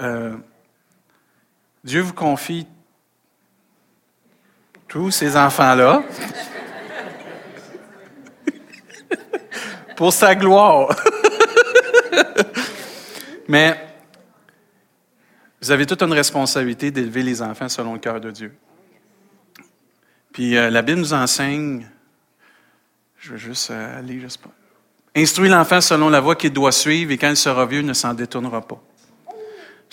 euh, Dieu vous confie tous ces enfants-là pour sa gloire. Mais vous avez toute une responsabilité d'élever les enfants selon le cœur de Dieu. Puis euh, la Bible nous enseigne, je veux juste euh, aller, je sais pas. Instruis l'enfant selon la voie qu'il doit suivre et quand il sera vieux, il ne s'en détournera pas.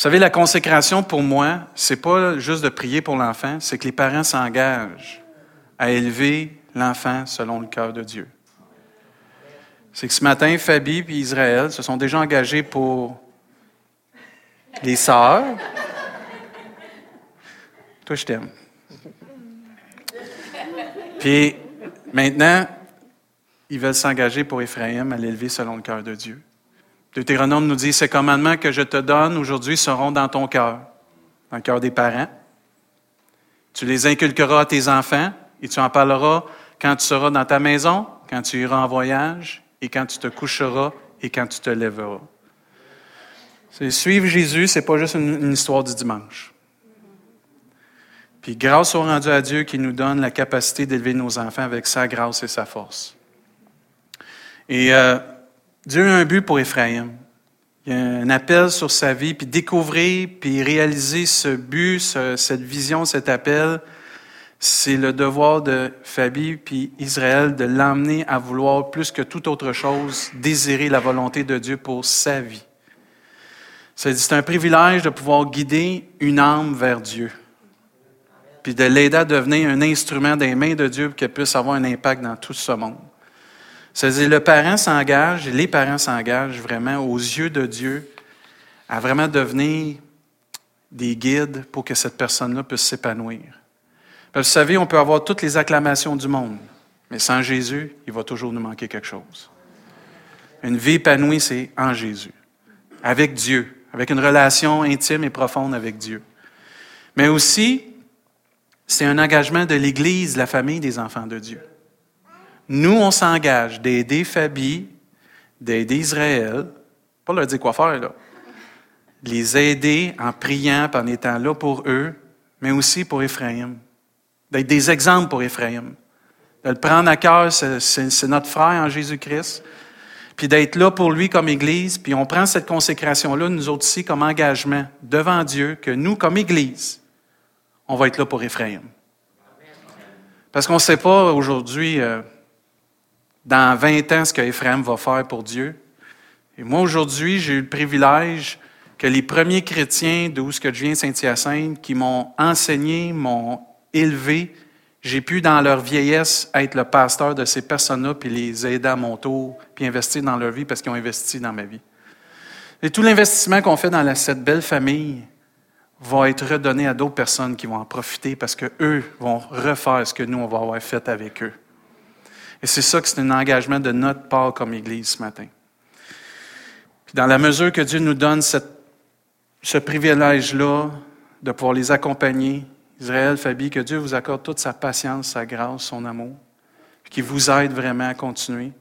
Vous savez, la consécration pour moi, c'est pas juste de prier pour l'enfant, c'est que les parents s'engagent à élever l'enfant selon le cœur de Dieu. C'est que ce matin, Fabi et Israël se sont déjà engagés pour les sœurs. Toi, je t'aime. Puis maintenant, ils veulent s'engager pour Ephraïm à l'élever selon le cœur de Dieu. Deutéronome nous dit, ces commandements que je te donne aujourd'hui seront dans ton cœur, dans le cœur des parents. Tu les inculqueras à tes enfants et tu en parleras quand tu seras dans ta maison, quand tu iras en voyage et quand tu te coucheras et quand tu te lèveras. suivre Jésus, c'est pas juste une, une histoire du dimanche. Puis grâce au rendu à Dieu qui nous donne la capacité d'élever nos enfants avec sa grâce et sa force. Et euh, Dieu a un but pour Ephraim. Il y a un appel sur sa vie, puis découvrir, puis réaliser ce but, cette vision, cet appel, c'est le devoir de Fabi puis Israël de l'emmener à vouloir plus que toute autre chose désirer la volonté de Dieu pour sa vie. C'est un privilège de pouvoir guider une âme vers Dieu, puis de l'aider à devenir un instrument des mains de Dieu pour qu'elle puisse avoir un impact dans tout ce monde. C'est-à-dire, le parent s'engage, les parents s'engagent vraiment aux yeux de Dieu à vraiment devenir des guides pour que cette personne-là puisse s'épanouir. Vous savez, on peut avoir toutes les acclamations du monde, mais sans Jésus, il va toujours nous manquer quelque chose. Une vie épanouie, c'est en Jésus, avec Dieu, avec une relation intime et profonde avec Dieu. Mais aussi, c'est un engagement de l'Église, la famille des enfants de Dieu. Nous, on s'engage d'aider Fabi, d'aider Israël, pas leur dire quoi faire, là. Les aider en priant, en étant là pour eux, mais aussi pour Ephraim. D'être des exemples pour Ephraim. De le prendre à cœur, c'est notre frère en Jésus-Christ. Puis d'être là pour lui comme Église. Puis on prend cette consécration-là, nous autres ici, comme engagement devant Dieu, que nous, comme Église, on va être là pour Ephraim. Parce qu'on ne sait pas aujourd'hui, euh, dans 20 ans ce qu'Ephraim va faire pour Dieu. Et moi, aujourd'hui, j'ai eu le privilège que les premiers chrétiens d'où ce que je viens, Saint-Hyacinthe, qui m'ont enseigné, m'ont élevé, j'ai pu, dans leur vieillesse, être le pasteur de ces personnes-là, puis les aider à mon tour, puis investir dans leur vie parce qu'ils ont investi dans ma vie. Et tout l'investissement qu'on fait dans cette belle famille va être redonné à d'autres personnes qui vont en profiter parce qu'eux vont refaire ce que nous, on va avoir fait avec eux. Et c'est ça que c'est un engagement de notre part comme Église ce matin. Puis dans la mesure que Dieu nous donne ce privilège-là de pouvoir les accompagner, Israël, Fabi, que Dieu vous accorde toute sa patience, sa grâce, son amour, puis qu'il vous aide vraiment à continuer,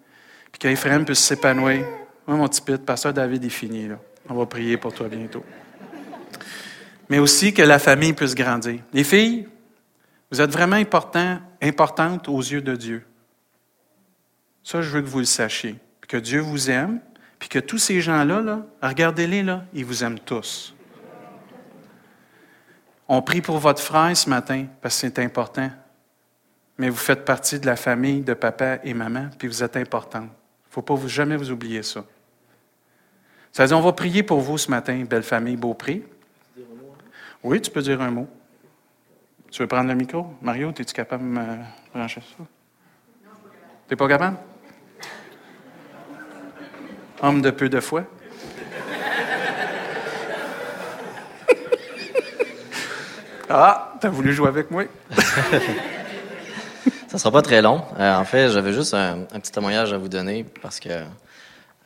puis qu'Ephraim puisse s'épanouir. Moi, mon petit pit, pasteur David est fini. Là. On va prier pour toi bientôt. Mais aussi que la famille puisse grandir. Les filles, vous êtes vraiment importantes aux yeux de Dieu. Ça, je veux que vous le sachiez. que Dieu vous aime, puis que tous ces gens-là, là, regardez-les, là, ils vous aiment tous. On prie pour votre frère ce matin parce que c'est important. Mais vous faites partie de la famille de papa et maman, puis vous êtes important. Il ne faut pas vous, jamais vous oublier ça. Ça veut dire, on va prier pour vous ce matin, belle famille Beaupré. Oui, tu peux dire un mot. Tu veux prendre le micro? Mario, es-tu capable de me brancher ça? Tu n'es pas capable? Homme de peu de foi. ah, t'as voulu jouer avec moi? Ça sera pas très long. Euh, en fait, j'avais juste un, petit témoignage à vous donner parce que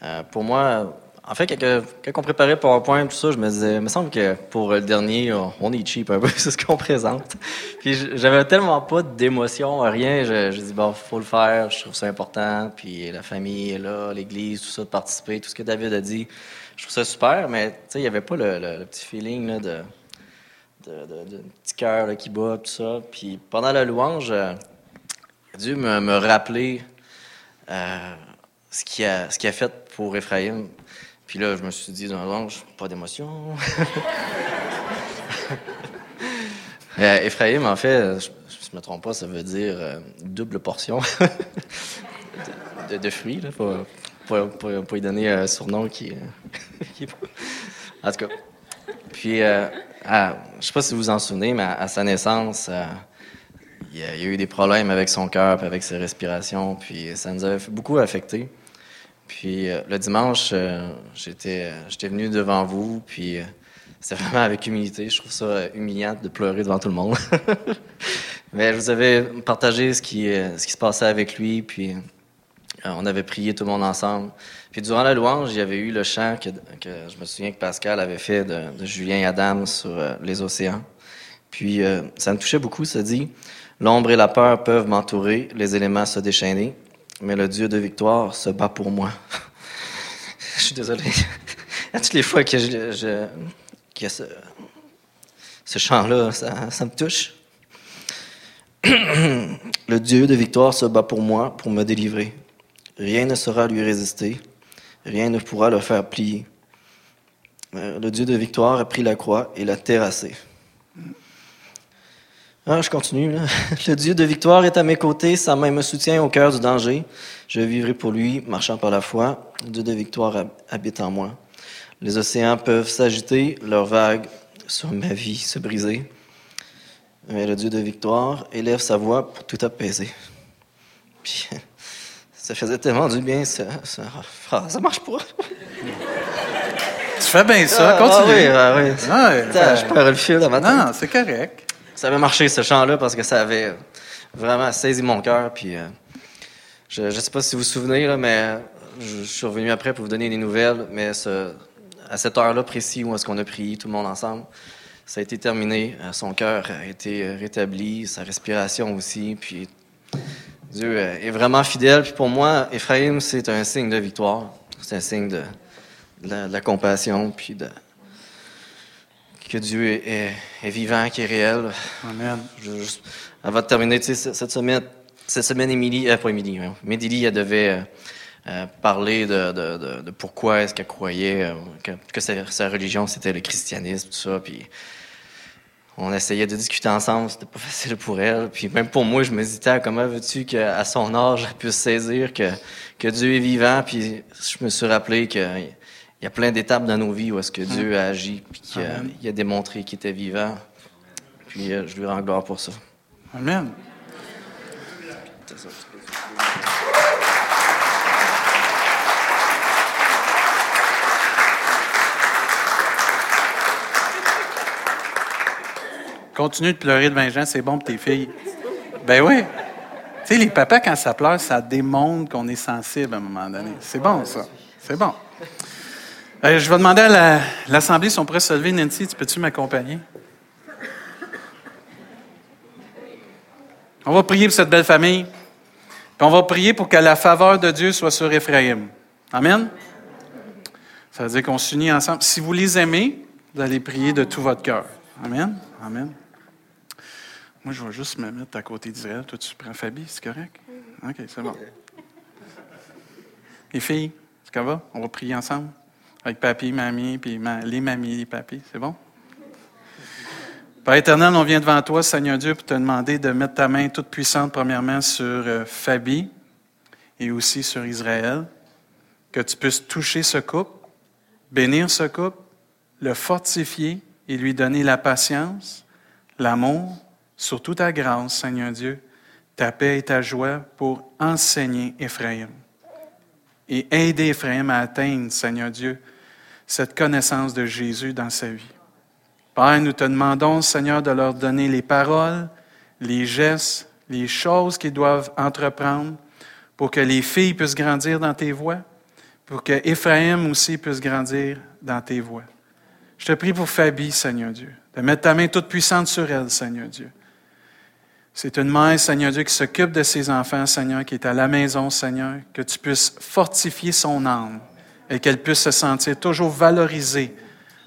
euh, pour moi, en fait, quand, on préparait PowerPoint, tout ça, je me disais, il me semble que pour le dernier, on est cheap un peu, c'est ce qu'on présente. Puis j'avais tellement pas d'émotion, rien. Je, je dis, bon, faut le faire, je trouve ça important. Puis la famille est là, l'église, tout ça, de participer, tout ce que David a dit, je trouve ça super, mais tu sais, il n'y avait pas le, petit feeling là, de, petit cœur qui bat, tout ça. Puis pendant la louange, euh, Dieu me, me rappeler euh, ce qu'il a, a fait pour Ephraïm. Puis là, je me suis dit, non, non, pas d'émotion. euh, Ephraïm, en fait, je ne me trompe pas, ça veut dire euh, double portion de, fruits, là, pour, lui donner un surnom qui, qui... En tout cas. Puis, euh, je ne sais pas si vous vous en souvenez, mais à, sa naissance, euh, il, y a, eu des problèmes avec son cœur, avec ses respirations, puis ça nous avait beaucoup affecté. Puis euh, le dimanche, euh, j'étais, j'étais venu devant vous, puis c'était vraiment avec humilité. Je trouve ça humiliant de pleurer devant tout le monde. Mais je vous avais partagé ce qui, ce qui se passait avec lui, puis on avait prié tout le monde ensemble. Puis durant la louange, il y avait eu le chant que, que je me souviens que Pascal avait fait de, de Julien Adam sur les océans. Puis ça me touchait beaucoup, ça dit L'ombre et la peur peuvent m'entourer, les éléments se déchaîner, mais le Dieu de victoire se bat pour moi. je suis désolé. À toutes les fois que je, que ce, ce chant-là, ça, ça me touche. le Dieu de victoire se bat pour moi, pour me délivrer. Rien ne saura lui résister, rien ne pourra le faire plier. Euh, le Dieu de victoire a pris la croix et l'a terrassé. Ah, je continue. Là. Le Dieu de victoire est à mes côtés, sa main me soutient au cœur du danger. Je vivrai pour lui, marchant par la foi. Le Dieu de victoire habite en moi. Les océans peuvent s'agiter, leurs vagues sur ma vie se briser. Mais le Dieu de victoire élève sa voix pour tout apaiser. Puis, ça faisait tellement du bien, ça, ça, ah, ça marche pas. Tu fais bien ça, ah, continue. Ah, oui, ah, oui. Ah, je perds le fil dans ma tête. Non, c'est correct ça avait marché, ce chant-là, parce que ça avait vraiment saisi mon cœur. Puis, euh, je ne sais pas si vous vous souvenez, mais je, suis revenu après pour vous donner des nouvelles. Mais à cette heure-là précis où est-ce qu'on a prié tout le monde ensemble, ça a été terminé. Euh, son cœur a été rétabli, sa respiration aussi. Puis Dieu est vraiment fidèle. Puis pour moi, Ephraim, c'est un signe de victoire. C'est un signe de, de la compassion, puis de, que Dieu est, vivant, qui est réel. Amen. avant de terminer, cette semaine, cette semaine, Émilie, euh, pas Émilie, Médilie, elle devait euh, euh, parler de, pourquoi est-ce qu'elle croyait que, sa, religion, c'était le christianisme, tout ça. Puis on essayait de discuter ensemble, c'était pas facile pour elle. Puis même pour moi, je me disais, comment veux-tu qu'à son âge, elle puisse saisir que, que Dieu est vivant? Puis je me suis rappelé que il y a plein d'étapes dans nos vies où est-ce que Dieu a agi, puis qu'il a, démontré qu'il était vivant. Puis euh, je lui rends gloire pour ça. Amen. Continue de pleurer devant les gens, c'est bon pour tes filles. Ben oui. Tu sais, les papas, quand ça pleure, ça démontre qu'on est sensible à un moment donné. C'est bon, ça. C'est bon. Euh, je vais demander à l'Assemblée si on pourrait se lever. Nancy, tu peux-tu m'accompagner? On va prier pour cette belle famille. Puis on va prier pour que la faveur de Dieu soit sur Ephraim. Amen? Ça veut dire qu'on s'unit ensemble. Si vous les aimez, vous allez prier de tout votre cœur. Amen? Amen. Moi, je vais juste me mettre à côté d'Israël. Toi, tu prends Fabi, c'est correct? OK, c'est bon. Les filles, ça va? On va prier ensemble? Avec papy, mamie, puis les mamies, les papis. C'est bon? Père éternel, on vient devant toi, Seigneur Dieu, pour te demander de mettre ta main toute puissante, premièrement, sur euh, Fabi et aussi sur Israël. Que tu puisses toucher ce couple, bénir ce couple, le fortifier et lui donner la patience, l'amour, surtout ta grâce, Seigneur Dieu, ta paix et ta joie pour enseigner Ephraim et aider Ephraim à atteindre, Seigneur Dieu, cette connaissance de Jésus dans sa vie. Père, nous te demandons, Seigneur, de leur donner les paroles, les gestes, les choses qu'ils doivent entreprendre pour que les filles puissent grandir dans tes voies, pour que Ephraim aussi puisse grandir dans tes voies. Je te prie pour Fabie, Seigneur Dieu, de mettre ta main toute puissante sur elle, Seigneur Dieu. C'est une mère, Seigneur Dieu, qui s'occupe de ses enfants, Seigneur, qui est à la maison, Seigneur, que tu puisses fortifier son âme et qu'elle puisse se sentir toujours valorisée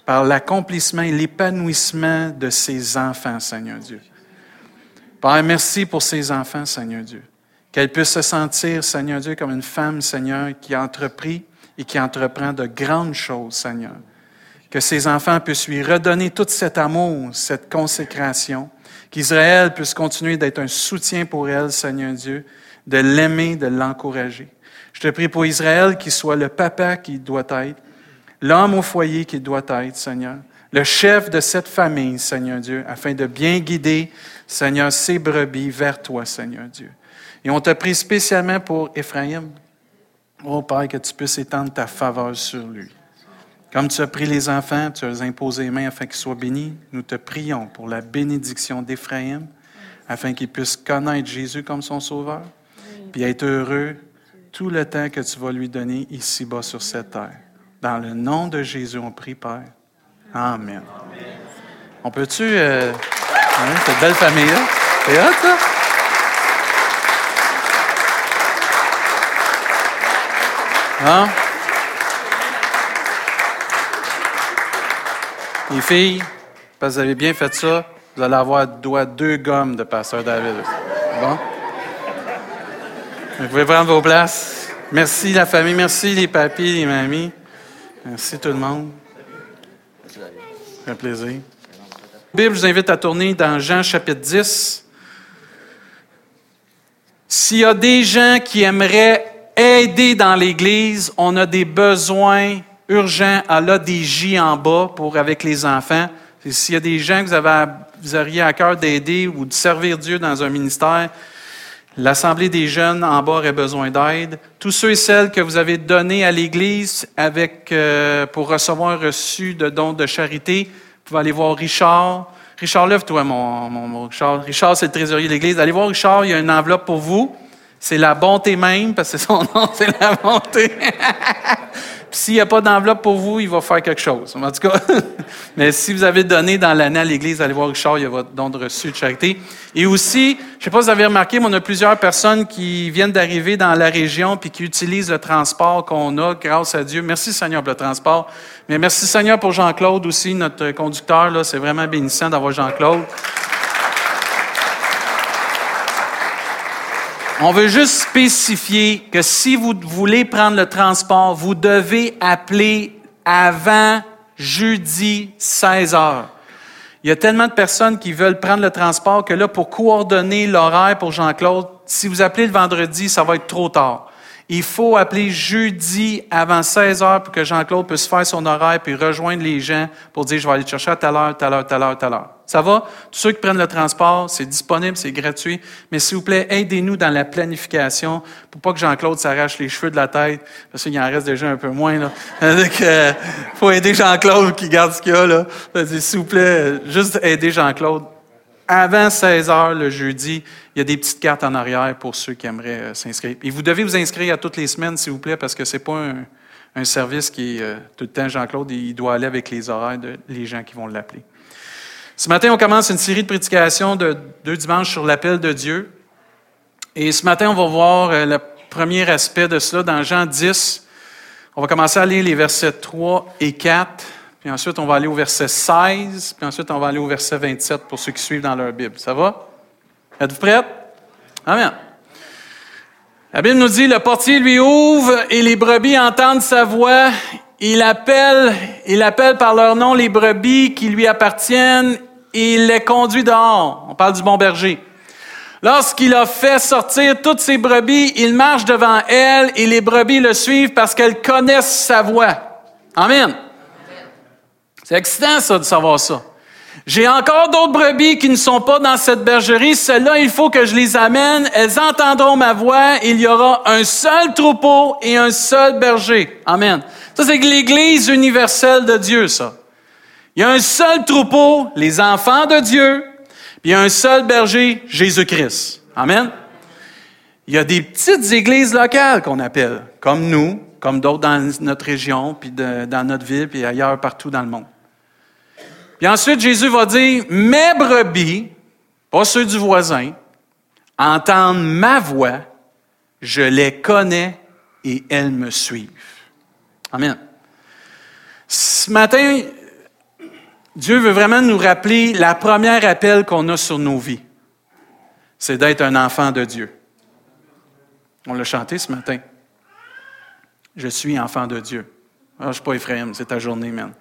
par l'accomplissement et l'épanouissement de ses enfants, Seigneur Dieu. Père, merci pour ses enfants, Seigneur Dieu. Qu'elle puisse se sentir, Seigneur Dieu, comme une femme, Seigneur, qui a entrepris et qui entreprend de grandes choses, Seigneur. Que ses enfants puissent lui redonner tout cet amour, cette consécration. Qu'Israël puisse continuer d'être un soutien pour elle, Seigneur Dieu, de l'aimer, de l'encourager. Je te prie pour Israël qu'il soit le papa qu'il doit être, l'homme au foyer qu'il doit être, Seigneur, le chef de cette famille, Seigneur Dieu, afin de bien guider, Seigneur, ses brebis vers toi, Seigneur Dieu. Et on te prie spécialement pour Ephraim. Oh Père, que tu puisses étendre ta faveur sur lui. Comme tu as pris les enfants, tu as imposé les mains afin qu'ils soient bénis, nous te prions pour la bénédiction d'Éphraïm, afin qu'il puisse connaître Jésus comme son sauveur, puis être heureux tout le temps que tu vas lui donner ici-bas sur cette terre. Dans le nom de Jésus, on prie, Père. Amen. On peut-tu... Euh, hein, cette belle famille-là? C'est? Hein? Les filles, parce que vous avez bien fait ça, vous allez avoir deux gommes de Pasteur David. Bon? Vous pouvez prendre vos places. Merci la famille, merci les papis, les mamies. Merci tout le monde. Un plaisir. La Bible, je vous invite à tourner dans Jean chapitre 10. S'il y a des gens qui aimeraient aider dans l'Église. On a des besoins urgents à l'ADJ en bas pour avec les enfants. S'il y a des gens que vous, avez, vous auriez à cœur d'aider ou de servir Dieu dans un ministère, l'Assemblée des jeunes en bas aurait besoin d'aide. Tous ceux et celles que vous avez donnés à l'Église avec, euh, pour recevoir un reçu de dons de charité, vous pouvez aller voir Richard. Richard, lève-toi, mon, mon, mon, Richard. Richard, c'est le trésorier de l'Église. Allez voir Richard, il y a une enveloppe pour vous. C'est la bonté même, parce que son nom, c'est la bonté. S'il n'y a pas d'enveloppe pour vous, il va faire quelque chose. En tout cas, mais si vous avez donné dans l'année à l'Église, allez voir Richard, il y a votre don de reçu de charité. Et aussi, je ne sais pas si vous avez remarqué, mais on a plusieurs personnes qui viennent d'arriver dans la région puis qui utilisent le transport qu'on a, grâce à Dieu. Merci Seigneur pour le transport. Mais merci Seigneur pour Jean-Claude aussi, notre conducteur. C'est vraiment bénissant d'avoir Jean-Claude. On veut juste spécifier que si vous voulez prendre le transport, vous devez appeler avant jeudi 16 heures. Il y a tellement de personnes qui veulent prendre le transport que là, pour coordonner l'horaire pour Jean-Claude, si vous appelez le vendredi, ça va être trop tard. Il faut appeler jeudi avant 16 heures pour que Jean-Claude puisse faire son horaire puis rejoindre les gens pour dire je vais aller chercher à telle heure, telle heure, telle heure, telle heure. Ça va? Tous ceux qui prennent le transport, c'est disponible, c'est gratuit. Mais s'il vous plaît, aidez-nous dans la planification pour pas que Jean-Claude s'arrache les cheveux de la tête, parce qu'il en reste déjà un peu moins. Là. Donc, euh, faut aider Jean-Claude qui garde ce qu'il a. Là. S'il vous plaît, juste aider Jean-Claude. Avant 16 heures le jeudi, il y a des petites cartes en arrière pour ceux qui aimeraient euh, s'inscrire. Et vous devez vous inscrire à toutes les semaines, s'il vous plaît, parce que c'est pas un, service qui est euh, tout le temps Jean-Claude, il doit aller avec les horaires des gens qui vont l'appeler. Ce matin, on commence une série de prédications de deux dimanches sur l'appel de Dieu. Et ce matin, on va voir euh, le premier aspect de cela dans Jean 10. On va commencer à lire les versets 3 et 4, puis ensuite on va aller au verset 16, puis ensuite on va aller au verset 27 pour ceux qui suivent dans leur Bible. Ça va? Êtes-vous prêts? Amen. La Bible nous dit, le portier lui ouvre et les brebis entendent sa voix. Il appelle, il appelle par leur nom les brebis qui lui appartiennent il les conduit dehors. On parle du bon berger. Lorsqu'il a fait sortir toutes ses brebis, il marche devant elles et les brebis le suivent parce qu'elles connaissent sa voix. Amen. C'est excitant, ça, de savoir ça. J'ai encore d'autres brebis qui ne sont pas dans cette bergerie. Celles-là, il faut que je les amène. Elles entendront ma voix. Il y aura un seul troupeau et un seul berger. Amen. Ça, c'est l'Église universelle de Dieu, ça. Il y a un seul troupeau, les enfants de Dieu, puis il y a un seul berger, Jésus-Christ. Amen. Il y a des petites églises locales qu'on appelle, comme nous, comme d'autres dans notre région, puis dans notre ville, puis ailleurs, partout dans le monde. Puis ensuite, Jésus va dire, mes brebis, pas ceux du voisin, entendent ma voix, je les connais et elles me suivent. Amen. Ce matin, Dieu veut vraiment nous rappeler la première appel qu'on a sur nos vies. C'est d'être un enfant de Dieu. On l'a chanté ce matin. Je suis enfant de Dieu. Ah, je ne suis pas Ephraim, c'est ta journée, man.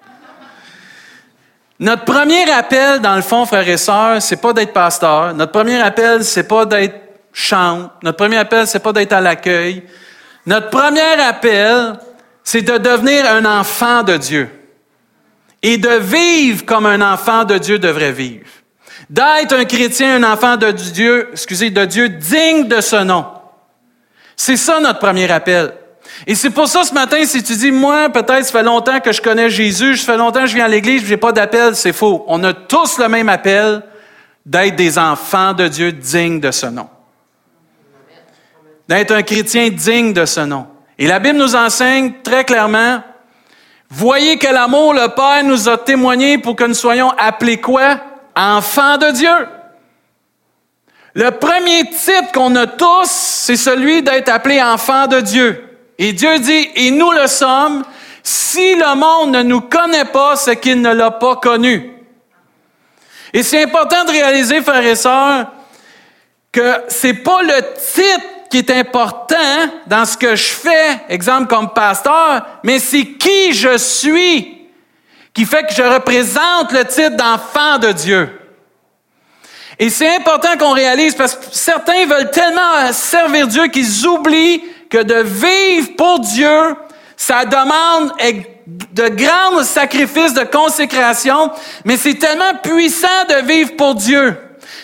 Notre premier appel, dans le fond, frères et sœurs, c'est pas d'être pasteur. Notre premier appel, c'est pas d'être chante. Notre premier appel, c'est pas d'être à l'accueil. Notre premier appel, c'est de devenir un enfant de Dieu. Et de vivre comme un enfant de Dieu devrait vivre. D'être un chrétien, un enfant de Dieu, excusez, de Dieu digne de ce nom. C'est ça notre premier appel. Et c'est pour ça ce matin, si tu dis, moi, peut-être, ça fait longtemps que je connais Jésus, ça fait longtemps que je viens à l'église, je n'ai pas d'appel, c'est faux. On a tous le même appel d'être des enfants de Dieu dignes de ce nom. D'être un chrétien digne de ce nom. Et la Bible nous enseigne très clairement, voyez que l'amour, le Père nous a témoigné pour que nous soyons appelés quoi? Enfants de Dieu. Le premier titre qu'on a tous, c'est celui d'être appelé enfant de Dieu. Et Dieu dit, et nous le sommes, si le monde ne nous connaît pas, c'est qu'il ne l'a pas connu. Et c'est important de réaliser, frères et sœurs, que c'est pas le titre qui est important dans ce que je fais, exemple comme pasteur, mais c'est qui je suis qui fait que je représente le titre d'enfant de Dieu. Et c'est important qu'on réalise parce que certains veulent tellement servir Dieu qu'ils oublient que de vivre pour Dieu, ça demande de grands sacrifices de consécration, mais c'est tellement puissant de vivre pour Dieu.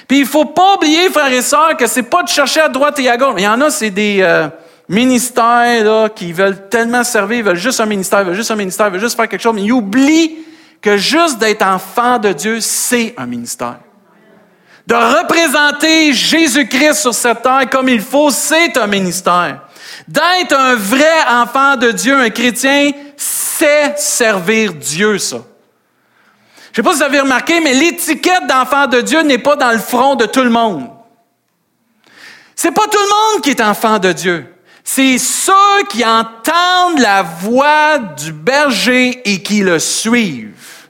Puis il faut pas oublier, frères et sœurs, que c'est pas de chercher à droite et à gauche. Il y en a, c'est des euh, ministères là, qui veulent tellement servir, ils veulent juste un ministère, ils veulent juste un ministère, ils veulent juste faire quelque chose, mais ils oublient que juste d'être enfant de Dieu, c'est un ministère. De représenter Jésus-Christ sur cette terre comme il faut, c'est un ministère. D'être un vrai enfant de Dieu, un chrétien, c'est servir Dieu, ça. Je ne sais pas si vous avez remarqué, mais l'étiquette d'enfant de Dieu n'est pas dans le front de tout le monde. C'est pas tout le monde qui est enfant de Dieu. C'est ceux qui entendent la voix du berger et qui le suivent.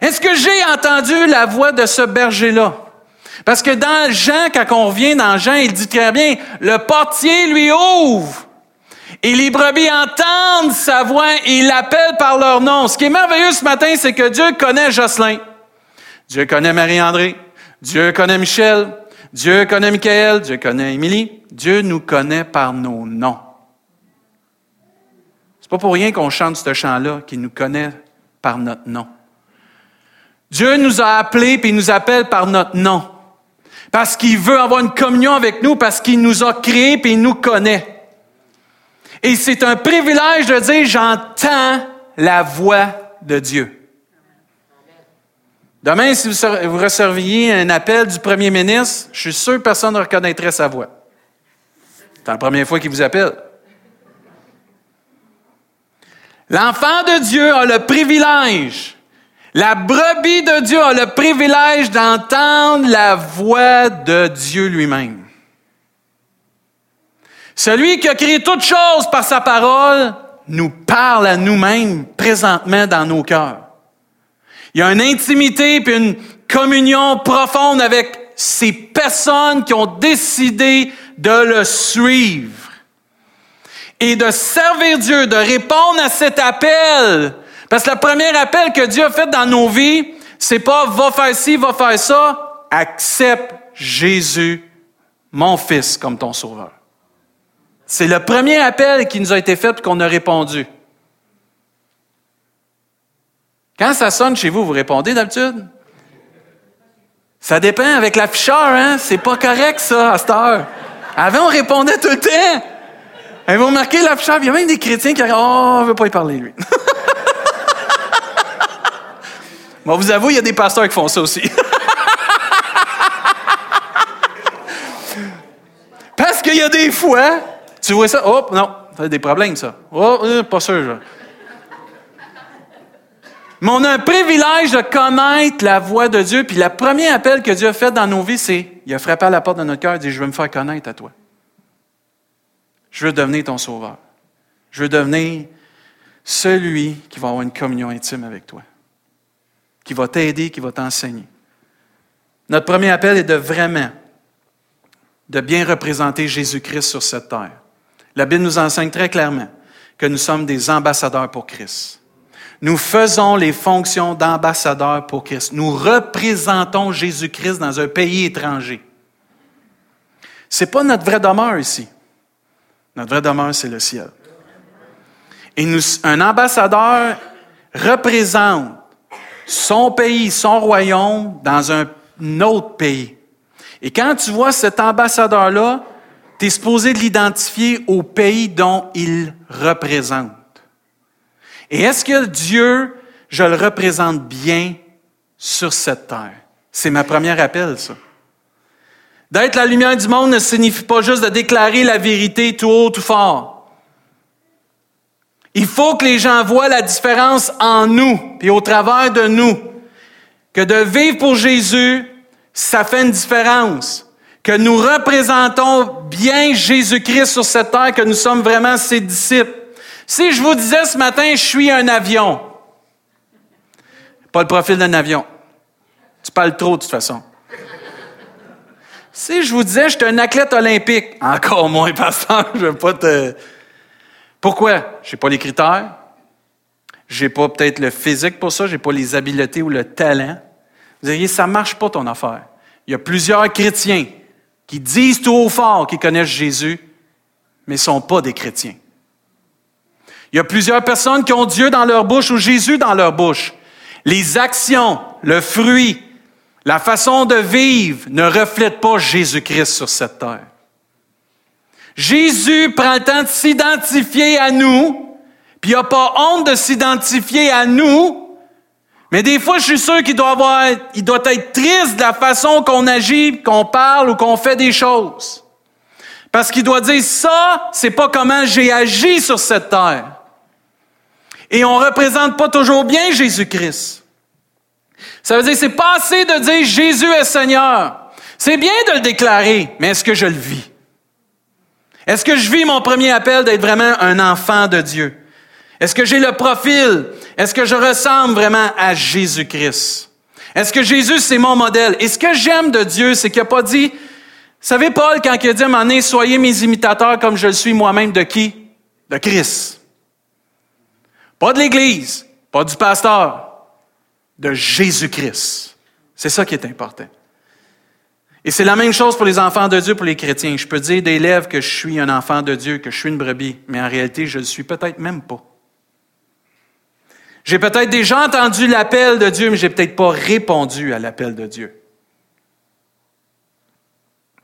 Est-ce que j'ai entendu la voix de ce berger-là? Parce que dans Jean, quand on revient dans Jean, il dit très bien, le portier lui ouvre. Et les brebis entendent sa voix et l'appellent par leur nom. Ce qui est merveilleux ce matin, c'est que Dieu connaît Jocelyn. Dieu connaît Marie-André. Dieu connaît Michel. Dieu connaît Michael. Dieu connaît Émilie. Dieu nous connaît par nos noms. C'est pas pour rien qu'on chante ce chant-là, qu'il nous connaît par notre nom. Dieu nous a appelés puis il nous appelle par notre nom. Parce qu'il veut avoir une communion avec nous, parce qu'il nous a créés puis il nous connaît. Et c'est un privilège de dire j'entends la voix de Dieu. Demain, si vous receviez un appel du premier ministre, je suis sûr que personne ne reconnaîtrait sa voix. C'est la première fois qu'il vous appelle. L'enfant de Dieu a le privilège la brebis de Dieu a le privilège d'entendre la voix de Dieu lui-même. Celui qui a créé toutes choses par sa parole nous parle à nous-mêmes présentement dans nos cœurs. Il y a une intimité et une communion profonde avec ces personnes qui ont décidé de le suivre et de servir Dieu, de répondre à cet appel parce que le premier appel que Dieu a fait dans nos vies, c'est pas va faire ci, va faire ça. Accepte Jésus, mon fils, comme ton sauveur. C'est le premier appel qui nous a été fait et qu'on a répondu. Quand ça sonne chez vous, vous répondez d'habitude? Ça dépend avec l'afficheur, hein? C'est pas correct, ça, à cette heure. Avant, on répondait tout le temps. Et vous remarquez l'afficheur, il y a même des chrétiens qui disent Oh, on veut pas y parler, lui. Moi, vous avoue, il y a des pasteurs qui font ça aussi. Parce qu'il y a des fois, tu vois ça, hop, non, Ça des problèmes, ça. Oh, euh, pas sûr. je- Mais on a un privilège de connaître la voix de Dieu. Puis le premier appel que Dieu a fait dans nos vies, c'est il a frappé à la porte de notre cœur et dit Je veux me faire connaître à toi. Je veux devenir ton sauveur. Je veux devenir celui qui va avoir une communion intime avec toi, qui va t'aider, qui va t'enseigner. Notre premier appel est de vraiment, de bien représenter Jésus-Christ sur cette terre. La Bible nous enseigne très clairement que nous sommes des ambassadeurs pour Christ. Nous faisons les fonctions d'ambassadeurs pour Christ. Nous représentons Jésus-Christ dans un pays étranger. C'est pas notre vraie demeure ici. Notre vraie demeure, c'est le ciel. Et nous, un ambassadeur représente son pays, son royaume dans un autre pays. Et quand tu vois cet ambassadeur-là, tu es supposé de l'identifier au pays dont il représente. Et est-ce que Dieu, je le représente bien sur cette terre? C'est ma première appel, ça. D'être la lumière du monde ne signifie pas juste de déclarer la vérité tout haut, tout fort. Il faut que les gens voient la différence en nous et au travers de nous. Que de vivre pour Jésus, ça fait une différence. Que nous représentons bien Jésus-Christ sur cette terre, que nous sommes vraiment ses disciples. Si je vous disais ce matin, je suis un avion, pas le profil d'un avion. Tu parles trop de toute façon. Si je vous disais, je suis un athlète olympique, encore moins, pasteur, je ne veux pas te. Pourquoi? Je n'ai pas les critères. Je n'ai pas peut-être le physique pour ça, je n'ai pas les habiletés ou le talent. Vous diriez, ça ne marche pas ton affaire. Il y a plusieurs chrétiens qui disent tout au fort qu'ils connaissent Jésus, mais ne sont pas des chrétiens. Il y a plusieurs personnes qui ont Dieu dans leur bouche ou Jésus dans leur bouche. Les actions, le fruit, la façon de vivre ne reflètent pas Jésus-Christ sur cette terre. Jésus prend le temps de s'identifier à nous, puis il n'a pas honte de s'identifier à nous, mais des fois, je suis sûr qu'il doit, avoir, il doit être triste de la façon qu'on agit, qu'on parle ou qu'on fait des choses. Parce qu'il doit dire, ça, c'est pas comment j'ai agi sur cette terre. Et on représente pas toujours bien Jésus-Christ. Ça veut dire, c'est pas assez de dire Jésus est Seigneur. C'est bien de le déclarer, mais est-ce que je le vis? Est-ce que je vis mon premier appel d'être vraiment un enfant de Dieu? Est-ce que j'ai le profil? Est-ce que je ressemble vraiment à Jésus-Christ? Est-ce que Jésus, c'est mon modèle? Et ce que j'aime de Dieu, c'est qu'il n'a pas dit, vous savez, Paul, quand il a dit à un soyez mes imitateurs comme je le suis moi-même de qui? De Christ. Pas de l'Église, pas du pasteur, de Jésus-Christ. C'est ça qui est important. Et c'est la même chose pour les enfants de Dieu, pour les chrétiens. Je peux dire d'élèves que je suis un enfant de Dieu, que je suis une brebis, mais en réalité, je ne le suis peut-être même pas. J'ai peut-être déjà entendu l'appel de Dieu, mais j'ai peut-être pas répondu à l'appel de Dieu.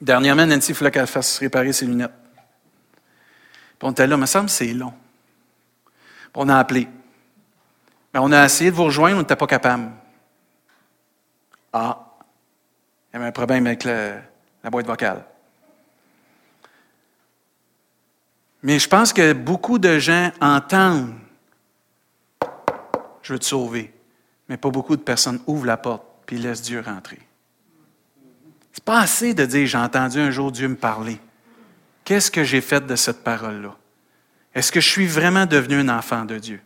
Dernièrement, Nancy, il fallait qu'elle fasse réparer ses lunettes. Puis on était là, me semble c'est long. Puis on a appelé. Mais on a essayé de vous rejoindre, on n'était pas capable. Ah, il y avait un problème avec la boîte vocale. Mais je pense que beaucoup de gens entendent Je veux te sauver. Mais pas beaucoup de personnes ouvrent la porte puis laissent Dieu rentrer. C'est pas assez de dire j'ai entendu un jour Dieu me parler. Qu'est-ce que j'ai fait de cette parole-là? Est-ce que je suis vraiment devenu un enfant de Dieu?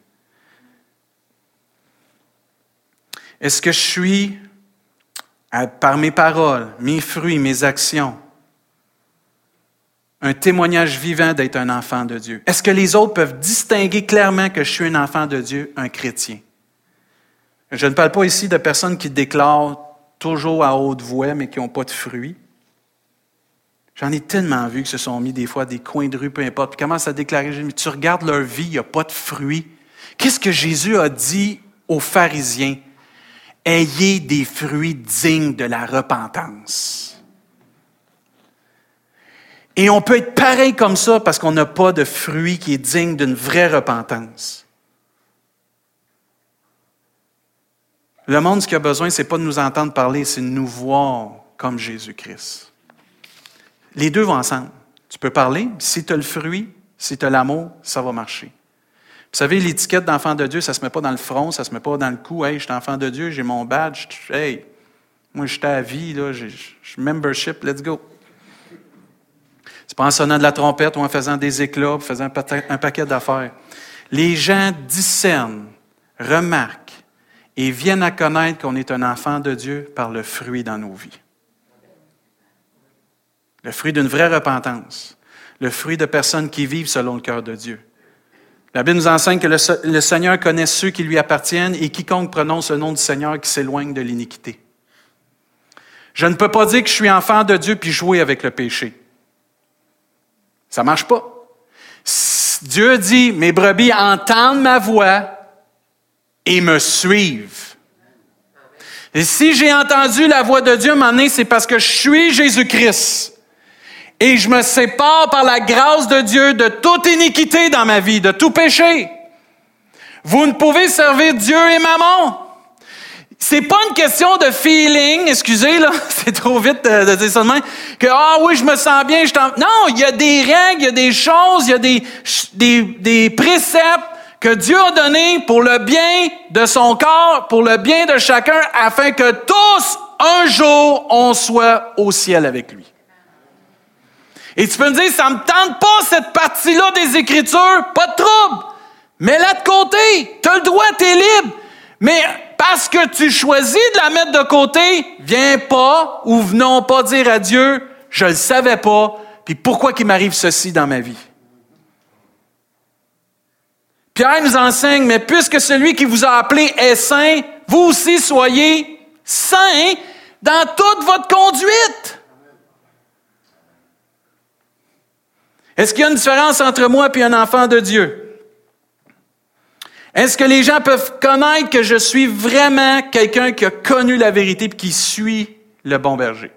Est-ce que je suis, par mes paroles, mes fruits, mes actions, un témoignage vivant d'être un enfant de Dieu? Est-ce que les autres peuvent distinguer clairement que je suis un enfant de Dieu, un chrétien? Je ne parle pas ici de personnes qui déclarent toujours à haute voix, mais qui n'ont pas de fruits. J'en ai tellement vu que se sont mis des fois des coins de rue, peu importe, puis commencent à déclarer, mais tu regardes leur vie, il n'y a pas de fruits. Qu'est-ce que Jésus a dit aux pharisiens? Ayez des fruits dignes de la repentance. Et on peut être pareil comme ça parce qu'on n'a pas de fruit qui est digne d'une vraie repentance. Le monde, ce qu'il a besoin, ce n'est pas de nous entendre parler, c'est de nous voir comme Jésus-Christ. Les deux vont ensemble. Tu peux parler, si tu as le fruit, Si tu as l'amour, ça va marcher. Vous savez, l'étiquette d'enfant de Dieu, ça ne se met pas dans le front, ça ne se met pas dans le cou. Hey, je suis enfant de Dieu, j'ai mon badge. Hey, moi, j'étais à vie, là, j'ai membership, let's go. C'est pas en sonnant de la trompette ou en faisant des éclats, en faisant un paquet d'affaires. Les gens discernent, remarquent et viennent à connaître qu'on est un enfant de Dieu par le fruit dans nos vies. Le fruit d'une vraie repentance. Le fruit de personnes qui vivent selon le cœur de Dieu. La Bible nous enseigne que le, Seigneur connaît ceux qui lui appartiennent et quiconque prononce le nom du Seigneur qui s'éloigne de l'iniquité. Je ne peux pas dire que je suis enfant de Dieu puis jouer avec le péché. Ça ne marche pas. Dieu dit, mes brebis entendent ma voix et me suivent. Et si j'ai entendu la voix de Dieu m'en c'est parce que je suis Jésus-Christ. Et je me sépare par la grâce de Dieu de toute iniquité dans ma vie, de tout péché. Vous ne pouvez servir Dieu et maman. C'est pas une question de feeling, excusez, là, c'est trop vite de, dire ça de même, que, ah oui, je me sens bien, je t'en... Non, il y a des règles, il y a des choses, il y a des, des, des préceptes que Dieu a donnés pour le bien de son corps, pour le bien de chacun, afin que tous, un jour, on soit au ciel avec lui. Et tu peux me dire, ça me tente pas cette partie-là des Écritures, pas de trouble. Mets-la de côté. Tu as le droit, tu es libre. Mais parce que tu choisis de la mettre de côté, viens pas ou venons pas dire à Dieu, je le savais pas, puis pourquoi qu'il m'arrive ceci dans ma vie? Pierre nous enseigne, mais puisque celui qui vous a appelé est saint, vous aussi soyez saints dans toute votre conduite. Est-ce qu'il y a une différence entre moi et un enfant de Dieu? Est-ce que les gens peuvent connaître que je suis vraiment quelqu'un qui a connu la vérité et qui suit le bon berger?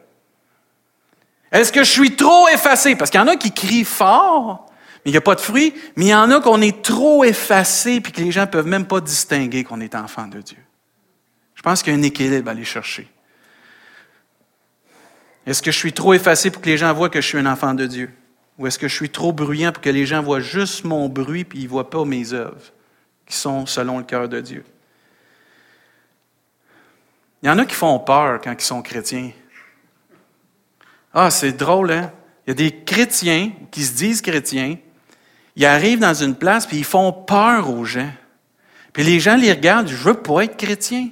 Est-ce que je suis trop effacé? Parce qu'il y en a qui crient fort, mais il n'y a pas de fruit, mais il y en a qu'on est trop effacé puis que les gens ne peuvent même pas distinguer qu'on est enfant de Dieu. Je pense qu'il y a un équilibre à aller chercher. Est-ce que je suis trop effacé pour que les gens voient que je suis un enfant de Dieu? Ou est-ce que je suis trop bruyant pour que les gens voient juste mon bruit puis ils ne voient pas mes œuvres qui sont selon le cœur de Dieu? Il y en a qui font peur quand ils sont chrétiens. Ah, c'est drôle, hein? Il y a des chrétiens qui se disent chrétiens, ils arrivent dans une place puis ils font peur aux gens. Puis les gens les regardent, je veux pas être chrétien.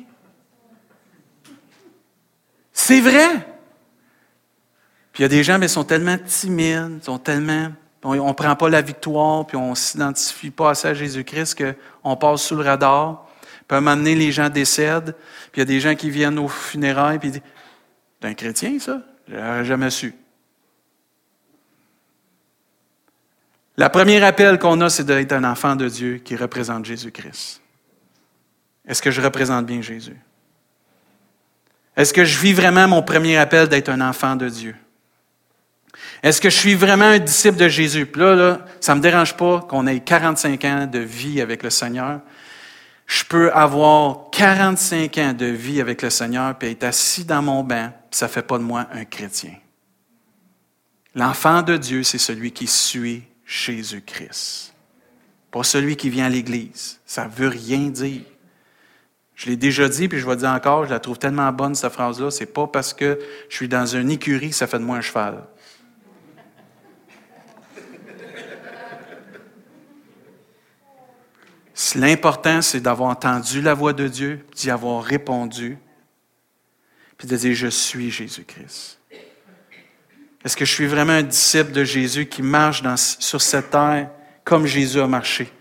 C'est vrai. Puis il y a des gens, mais ils sont tellement timides, sont tellement. On ne prend pas la victoire, puis on ne s'identifie pas assez à Jésus-Christ qu'on passe sous le radar. Puis à un moment donné, les gens décèdent, puis il y a des gens qui viennent aux funérailles, puis ils disent C'est un chrétien, ça? Je jamais su. La première appel qu'on a, c'est d'être un enfant de Dieu qui représente Jésus-Christ. Est-ce que je représente bien Jésus? Est-ce que je vis vraiment mon premier appel d'être un enfant de Dieu? Est-ce que je suis vraiment un disciple de Jésus? Puis là, là ça ne me dérange pas qu'on ait 45 ans de vie avec le Seigneur. Je peux avoir 45 ans de vie avec le Seigneur puis être assis dans mon banc, puis ça ne fait pas de moi un chrétien. L'enfant de Dieu, c'est celui qui suit Jésus-Christ. Pas celui qui vient à l'Église. Ça ne veut rien dire. Je l'ai déjà dit, puis je vais le dire encore, je la trouve tellement bonne, cette phrase-là. C'est pas parce que je suis dans une écurie ça fait de moi un cheval. L'important, c'est d'avoir entendu la voix de Dieu, d'y avoir répondu, puis de dire, je suis Jésus-Christ. Est-ce que je suis vraiment un disciple de Jésus qui marche sur cette terre comme Jésus a marché?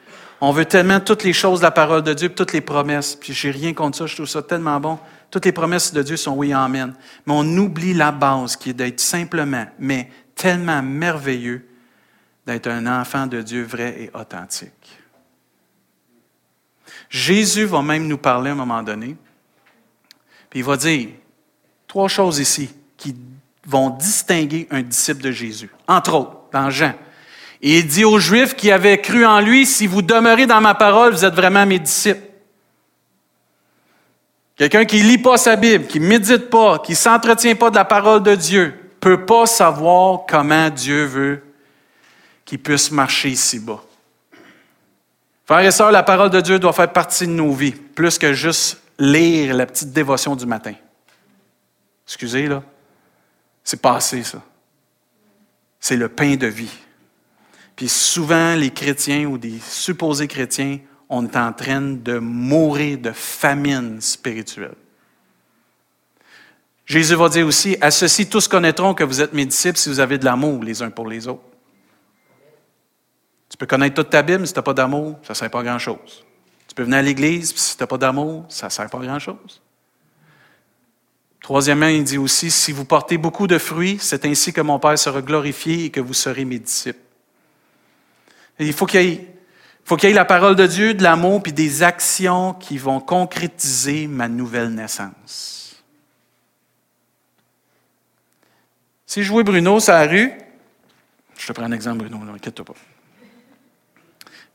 On veut tellement toutes les choses de la parole de Dieu, toutes les promesses, puis j'ai rien contre ça, je trouve ça tellement bon. Toutes les promesses de Dieu sont oui, amen. Mais on oublie la base qui est d'être simplement, mais tellement merveilleux, d'être un enfant de Dieu vrai et authentique. Jésus va même nous parler à un moment donné, puis il va dire trois choses ici qui vont distinguer un disciple de Jésus. Entre autres, dans Jean. Et il dit aux Juifs qui avaient cru en lui, si vous demeurez dans ma parole, vous êtes vraiment mes disciples. Quelqu'un qui lit pas sa Bible, qui médite pas, qui s'entretient pas de la parole de Dieu, peut pas savoir comment Dieu veut qui puisse marcher ici-bas. Frères et sœurs, la parole de Dieu doit faire partie de nos vies, plus que juste lire la petite dévotion du matin. Excusez, là. C'est passé, ça. C'est le pain de vie. Puis souvent, les chrétiens ou des supposés chrétiens, on est en train de mourir de famine spirituelle. Jésus va dire aussi, à ceci tous connaîtront que vous êtes mes disciples si vous avez de l'amour les uns pour les autres. Tu peux connaître toute ta Bible, si tu n'as pas d'amour, ça ne sert pas grand-chose. Tu peux venir à l'Église, puis si tu n'as pas d'amour, ça ne sert pas grand-chose. Troisièmement, il dit aussi, si vous portez beaucoup de fruits, c'est ainsi que mon Père sera glorifié et que vous serez mes disciples. il faut qu'il y ait, y ait la parole de Dieu, de l'amour, puis des actions qui vont concrétiser ma nouvelle naissance. Si je jouais Bruno sur la rue, je te prends un exemple, Bruno, inquiète-toi pas.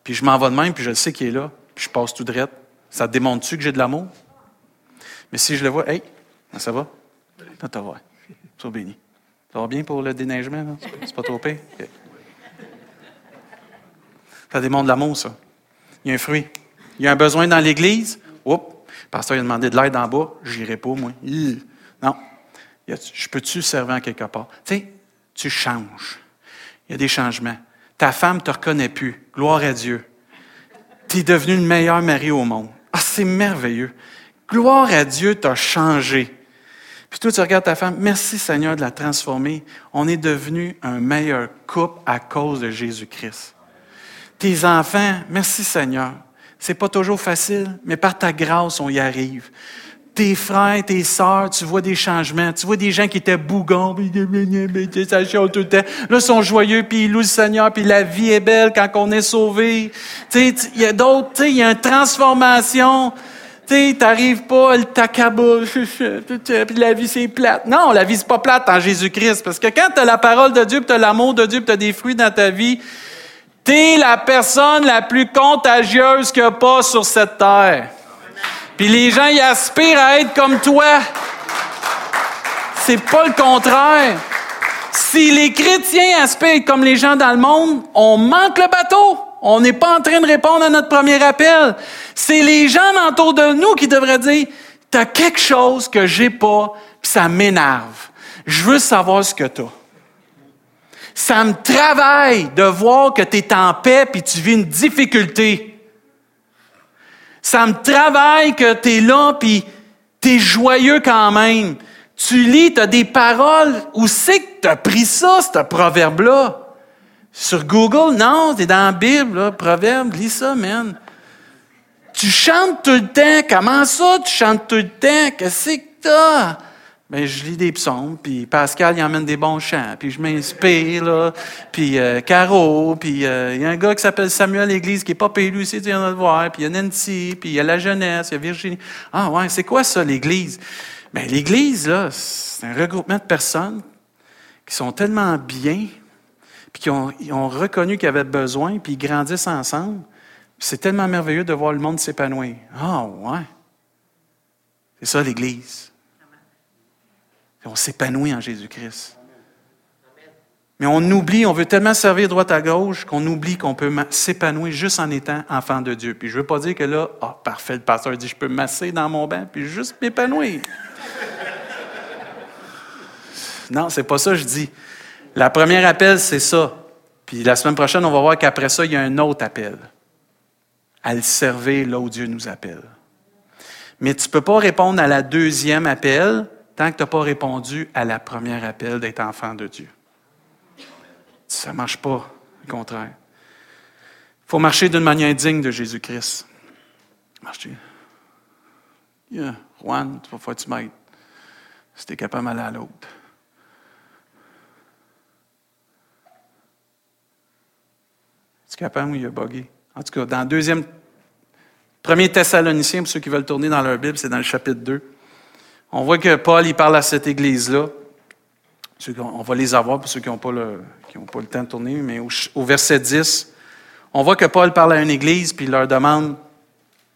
Puis je m'en vais de même, puis je sais qu'il est là, puis je passe tout droit. Ça démontre-tu que j'ai de l'amour? Mais si je le vois, hey, ça va? Ça te va. Sois béni. Ça va bien pour le déneigement? C'est pas trop pire? Ça démontre l'amour, ça. Il y a un fruit. Il y a un besoin dans l'Église. Oups, le pasteur a demandé de l'aide en bas. J'irai pas, moi. Non. Je peux-tu servir en quelque part? Tu sais, tu changes. Il y a des changements. Ta femme ne te reconnaît plus. Gloire à Dieu. Tu es devenu le meilleur mari au monde. Ah, c'est merveilleux. Gloire à Dieu, tu changé. Puis toi, tu regardes ta femme, merci Seigneur de la transformer. On est devenu un meilleur couple à cause de Jésus-Christ. Tes enfants, merci Seigneur. C'est pas toujours facile, mais par ta grâce, on y arrive tes frères, tes sœurs, tu vois des changements. Tu vois des gens qui étaient bougons, puis ça tout le temps. Là, ils sont joyeux, puis ils louent le Seigneur, puis la vie est belle quand on est sauvé. Il y a d'autres, il y a une transformation. Tu sais, t'arrives pas, elle t'accabouche, puis la vie c'est plate. Non, la vie c'est pas plate en Jésus-Christ, parce que quand tu as la parole de Dieu, puis tu as l'amour de Dieu, puis tu as des fruits dans ta vie, tu es la personne la plus contagieuse qu'il n'y a pas sur cette terre. Puis les gens y aspirent à être comme toi. C'est pas le contraire. Si les chrétiens aspirent comme les gens dans le monde, on manque le bateau. On n'est pas en train de répondre à notre premier appel. C'est les gens autour de nous qui devraient dire, t'as quelque chose que j'ai pas, puis ça m'énerve. Je veux savoir ce que t'as. Ça me travaille de voir que tu es en paix puis tu vis une difficulté. Ça me travaille que tu es là, puis tu es joyeux quand même. Tu lis, tu as des paroles. Où c'est que tu as pris ça, ce proverbe-là? Sur Google? Non, c'est dans la Bible, là, proverbe, lis ça, man. Tu chantes tout le temps. Comment ça, tu chantes tout le temps? Qu'est-ce que t'as? Ben, je lis des psaumes, puis Pascal, il emmène des bons chants, puis je m'inspire, là, puis euh, Caro, puis euh, il y a un gars qui s'appelle Samuel L'Église, qui est pas payé lui aussi, tu viens de le voir, puis il y a Nancy, puis il y a la jeunesse, il y a Virginie. Ah ouais, c'est quoi ça, l'Église? Ben, l'Église, là, c'est un regroupement de personnes qui sont tellement bien, puis qui ont, ont reconnu qu'ils avaient besoin, puis ils grandissent ensemble. C'est tellement merveilleux de voir le monde s'épanouir. Ah ouais. C'est ça, l'Église. On s'épanouit en Jésus-Christ. Mais on oublie, on veut tellement servir droite à gauche qu'on oublie qu'on peut s'épanouir juste en étant enfant de Dieu. Puis je ne veux pas dire que là, ah, parfait, le pasteur dit, je peux masser dans mon bain puis juste m'épanouir. non, c'est pas ça que je dis. La première appel, c'est ça. Puis la semaine prochaine, on va voir qu'après ça, il y a un autre appel. À le servir là où Dieu nous appelle. Mais tu ne peux pas répondre à la deuxième appel tant que tu n'as pas répondu à la première appel d'être enfant de Dieu. Ça ne marche pas, au contraire. Il faut marcher d'une manière digne de Jésus-Christ. Marcher. Yeah. Juan, il faut que tu m'aides. Si tu es capable d'aller à l'autre. Tu es capable ou il a bugué? En tout cas, dans le deuxième, premier Thessalonicien, pour ceux qui veulent tourner dans leur Bible, c'est dans le chapitre 2. On voit que Paul, il parle à cette église-là. On va les avoir pour ceux qui n'ont pas, le, pas le temps de tourner, mais au, verset 10, on voit que Paul parle à une église, puis il leur demande,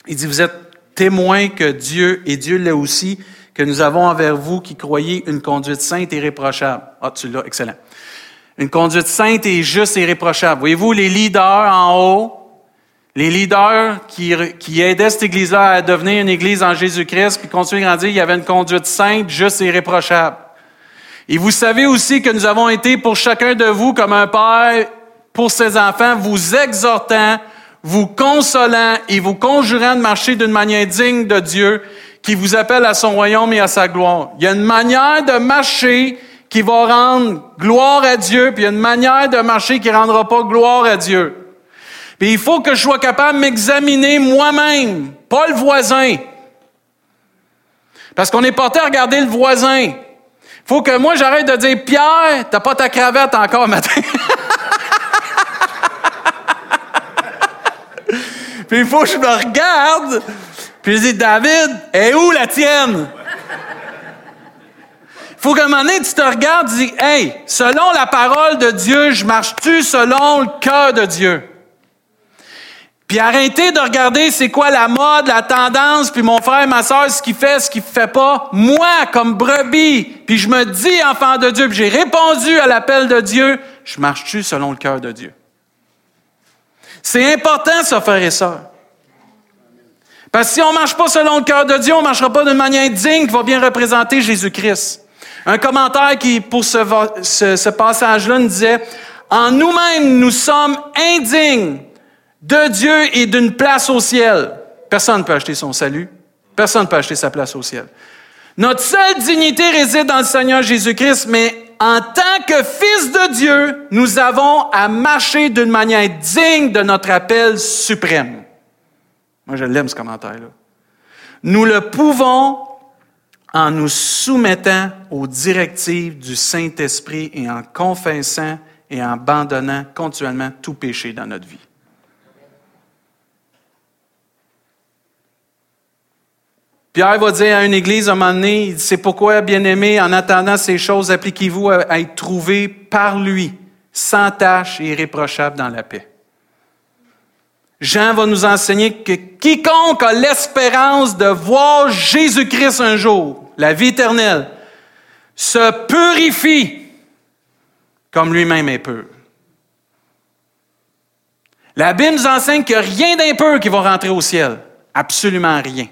il dit, vous êtes témoins que Dieu, et Dieu l'est aussi, que nous avons envers vous qui croyez une conduite sainte et irréprochable. Ah, tu l'as, excellent. Une conduite sainte et juste et irréprochable. Voyez-vous, les leaders en haut, les leaders qui, qui aidaient cette église-là à devenir une église en Jésus-Christ, puis continuer à grandir, il y avait une conduite sainte, juste et irréprochable. Et vous savez aussi que nous avons été pour chacun de vous comme un père pour ses enfants, vous exhortant, vous consolant et vous conjurant de marcher d'une manière digne de Dieu qui vous appelle à son royaume et à sa gloire. Il y a une manière de marcher qui va rendre gloire à Dieu, puis il y a une manière de marcher qui ne rendra pas gloire à Dieu. Puis il faut que je sois capable de m'examiner moi-même, pas le voisin. Parce qu'on est porté à regarder le voisin. Il faut que moi j'arrête de dire Pierre, t'as pas ta cravate encore matin. Puis il faut que je me regarde. Puis je dis David, est où la tienne? faut qu'à un moment donné, tu te regardes et dis, hey, selon la parole de Dieu, je marche-tu selon le cœur de Dieu? Puis arrêtez de regarder c'est quoi la mode, la tendance, puis mon frère, ma soeur, ce qu'il fait, ce qu'il fait pas. Moi, comme brebis, puis je me dis enfant de Dieu, puis j'ai répondu à l'appel de Dieu, je marche-tu selon le cœur de Dieu? C'est important, ça, frères et sœurs. Parce que si on ne marche pas selon le cœur de Dieu, on ne marchera pas d'une manière digne qui va bien représenter Jésus-Christ. Un commentaire qui, pour ce, ce passage-là, nous disait, en nous-mêmes, nous sommes indignes de Dieu et d'une place au ciel. Personne ne peut acheter son salut. Personne ne peut acheter sa place au ciel. Notre seule dignité réside dans le Seigneur Jésus-Christ, mais en tant que fils de Dieu, nous avons à marcher d'une manière digne de notre appel suprême. Moi, je l'aime ce commentaire-là. Nous le pouvons en nous soumettant aux directives du Saint-Esprit et en confessant et en abandonnant continuellement tout péché dans notre vie. Pierre va dire à une église à un moment donné, c'est pourquoi, bien-aimés, en attendant ces choses, appliquez-vous à être trouvés par lui, sans tâche et irréprochable dans la paix. Jean va nous enseigner que quiconque a l'espérance de voir Jésus-Christ un jour, la vie éternelle, se purifie comme lui-même est pur. La Bible nous enseigne qu'il n'y a rien d'impur qui va rentrer au ciel. Absolument rien.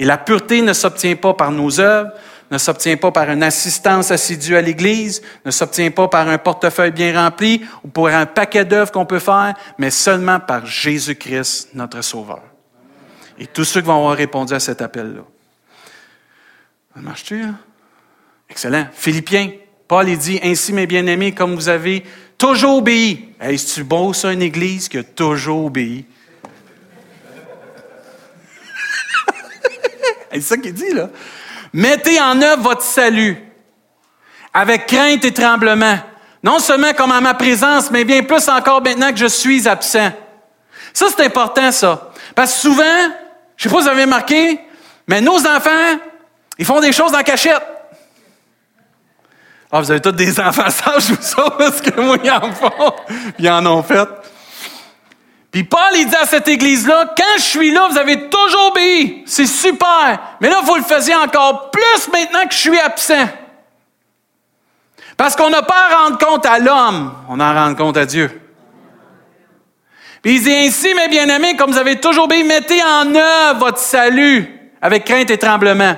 Et la pureté ne s'obtient pas par nos œuvres, ne s'obtient pas par une assistance assidue à l'Église, ne s'obtient pas par un portefeuille bien rempli ou pour un paquet d'œuvres qu'on peut faire, mais seulement par Jésus-Christ, notre Sauveur. Et tous ceux qui vont avoir répondu à cet appel-là. Ça marche-tu, hein? Excellent. Philippiens, Paul il dit, Ainsi, mes bien-aimés, comme vous avez toujours obéi. Est-ce beau, ça, une Église qui a toujours obéi? C'est ça qu'il dit, là. Mettez en œuvre votre salut avec crainte et tremblement. Non seulement comme à ma présence, mais bien plus encore maintenant que je suis absent. Ça, c'est important, ça. Parce que souvent, je sais pas si vous avez remarqué, mais nos enfants, ils font des choses en cachette. Ah, vous avez tous des enfants sages, vous ça, parce que moi, ils en font. Ils en ont fait. Puis Paul, il dit à cette église-là, quand je suis là, vous avez toujours obéi. C'est super. Mais là, vous le faisiez encore plus maintenant que je suis absent. Parce qu'on n'a pas à rendre compte à l'homme, on en rend compte à Dieu. Puis il dit ainsi, mes bien-aimés, comme vous avez toujours obéi, mettez en œuvre votre salut avec crainte et tremblement.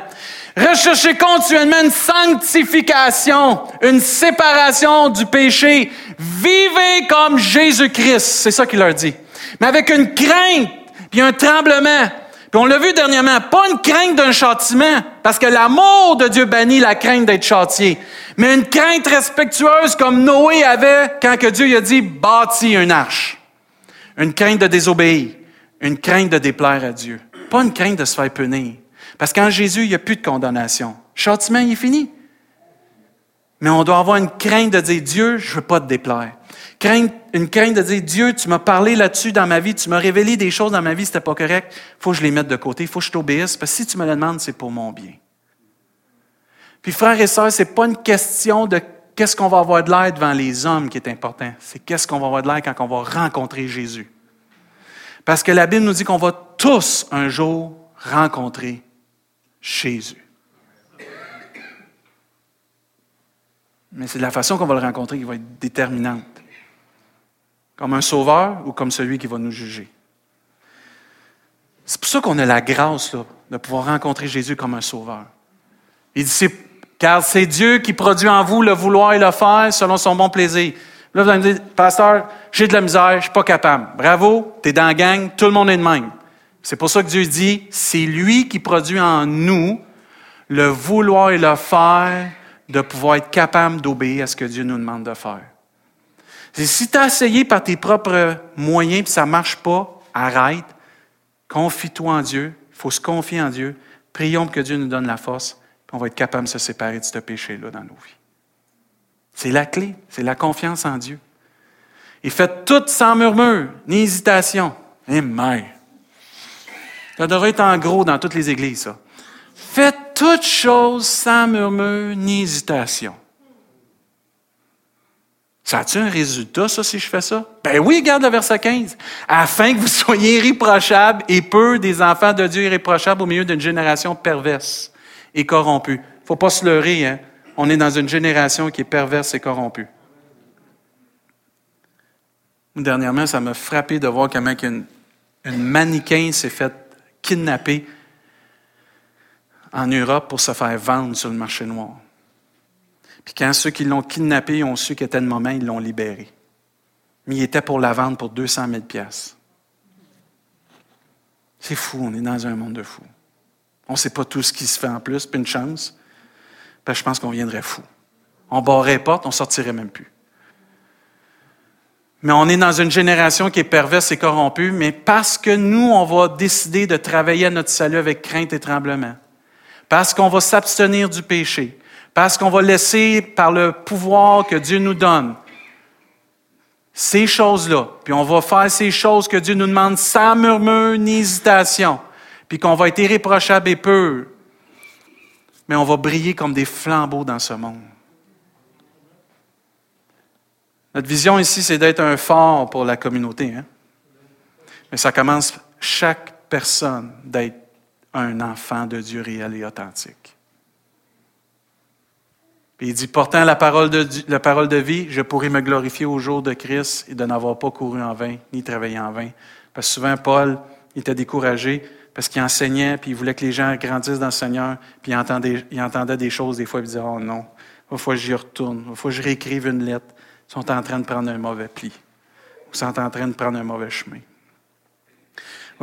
Recherchez continuellement une sanctification, une séparation du péché. Vivez comme Jésus-Christ. C'est ça qu'il leur dit mais avec une crainte, puis un tremblement. Puis on l'a vu dernièrement, pas une crainte d'un châtiment, parce que l'amour de Dieu bannit la crainte d'être châtié, mais une crainte respectueuse comme Noé avait quand Dieu lui a dit bâtis une arche. Une crainte de désobéir, une crainte de déplaire à Dieu, pas une crainte de se faire punir. Parce qu'en Jésus, il n'y a plus de condamnation. châtiment, il est fini. Mais on doit avoir une crainte de dire Dieu, je veux pas te déplaire une crainte de dire, Dieu, tu m'as parlé là-dessus dans ma vie, tu m'as révélé des choses dans ma vie, c'était pas correct, faut que je les mette de côté, faut que je t'obéisse, parce que si tu me le demandes, c'est pour mon bien. Puis frères et sœurs, c'est pas une question de qu'est-ce qu'on va avoir de l'air devant les hommes qui est important, c'est qu'est-ce qu'on va avoir de l'air quand on va rencontrer Jésus. Parce que la Bible nous dit qu'on va tous un jour rencontrer Jésus. Mais c'est la façon qu'on va le rencontrer qui va être déterminante. Comme un sauveur ou comme celui qui va nous juger. C'est pour ça qu'on a la grâce là, de pouvoir rencontrer Jésus comme un sauveur. Il dit, car c'est Dieu qui produit en vous le vouloir et le faire selon son bon plaisir. Là, vous allez me dire, pasteur, j'ai de la misère, je suis pas capable. Bravo, tu es dans la gang, tout le monde est de même. C'est pour ça que Dieu dit, c'est lui qui produit en nous le vouloir et le faire de pouvoir être capable d'obéir à ce que Dieu nous demande de faire. si tu as essayé par tes propres moyens et ça ne marche pas, arrête, confie-toi en Dieu, il faut se confier en Dieu, prions que Dieu nous donne la force, puis on va être capable de se séparer de ce péché-là dans nos vies. C'est la clé, c'est la confiance en Dieu. Et faites tout sans murmure, ni hésitation. Eh mère. Ça devrait être en gros dans toutes les églises, ça. Faites toutes choses sans murmure ni hésitation. Ça a-tu un résultat, ça, si je fais ça? Ben oui, regarde le verset 15. Afin que vous soyez irréprochables et peu des enfants de Dieu irréprochables au milieu d'une génération perverse et corrompue. Faut pas se leurrer, hein? On est dans une génération qui est perverse et corrompue. Dernièrement, ça m'a frappé de voir comment une, une mannequin s'est fait kidnapper en Europe pour se faire vendre sur le marché noir. Puis quand ceux qui l'ont kidnappé ont su qu'il était le moment, ils l'ont libéré. Mais il était pour la vendre pour 200 000 C'est fou, on est dans un monde de fous. On ne sait pas tout ce qui se fait en plus, puis une chance, je pense qu'on viendrait fou. On barrerait les portes, on sortirait même plus. Mais on est dans une génération qui est perverse et corrompue, mais parce que nous, on va décider de travailler à notre salut avec crainte et tremblement, parce qu'on va s'abstenir du péché, parce qu'on va laisser par le pouvoir que Dieu nous donne ces choses-là, puis on va faire ces choses que Dieu nous demande sans murmure ni hésitation, puis qu'on va être irréprochable et pur, mais on va briller comme des flambeaux dans ce monde. Notre vision ici, c'est d'être un phare pour la communauté. Hein? Mais ça commence chaque personne d'être un enfant de Dieu réel et authentique. Puis il dit, portant la parole, de, la parole de vie, je pourrai me glorifier au jour de Christ et de n'avoir pas couru en vain, ni travaillé en vain. Parce que souvent, Paul était découragé parce qu'il enseignait, puis il voulait que les gens grandissent dans le Seigneur, puis il entendait, il entendait des choses, des fois, il disait, oh non, il faut j'y retourne, il faut que je réécrive une lettre sont en train de prendre un mauvais pli ou sont en train de prendre un mauvais chemin.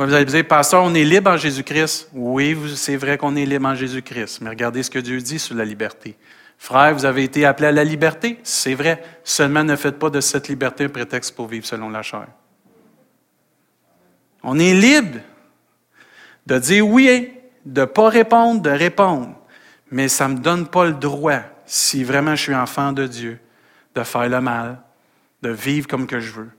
Vous allez dire, pasteur, on est libre en Jésus-Christ. Oui, c'est vrai qu'on est libre en Jésus-Christ, mais regardez ce que Dieu dit sur la liberté. Frère, vous avez été appelé à la liberté. C'est vrai. Seulement ne faites pas de cette liberté un prétexte pour vivre selon la chair. On est libre de dire oui, de ne pas répondre, de répondre. Mais ça ne me donne pas le droit, si vraiment je suis enfant de Dieu, de faire le mal, de vivre comme que je veux.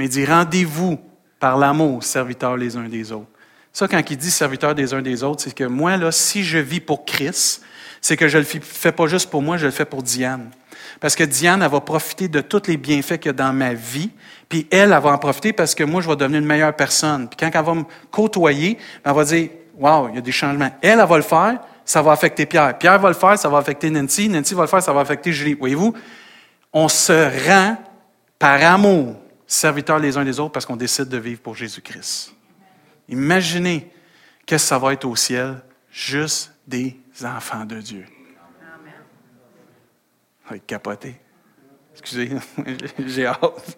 Mais dit rendez-vous par l'amour, serviteurs les uns des autres. Ça, quand il dit serviteurs des uns des autres, c'est que moi, là, si je vis pour Christ, c'est que je ne le fais pas juste pour moi, je le fais pour Diane. Parce que Diane, elle va profiter de tous les bienfaits qu'il y a dans ma vie, puis elle, elle va en profiter parce que moi, je vais devenir une meilleure personne. Puis quand elle va me côtoyer, elle va dire, Wow, il y a des changements. Elle, elle va le faire, ça va affecter Pierre. Pierre va le faire, ça va affecter Nancy. Nancy va le faire, ça va affecter Julie. Voyez-vous, on se rend par amour serviteurs les uns des autres parce qu'on décide de vivre pour Jésus-Christ. Imaginez qu'est-ce que ça va être au ciel, juste des enfants de Dieu. Être capoté. Excusez, j'ai hâte.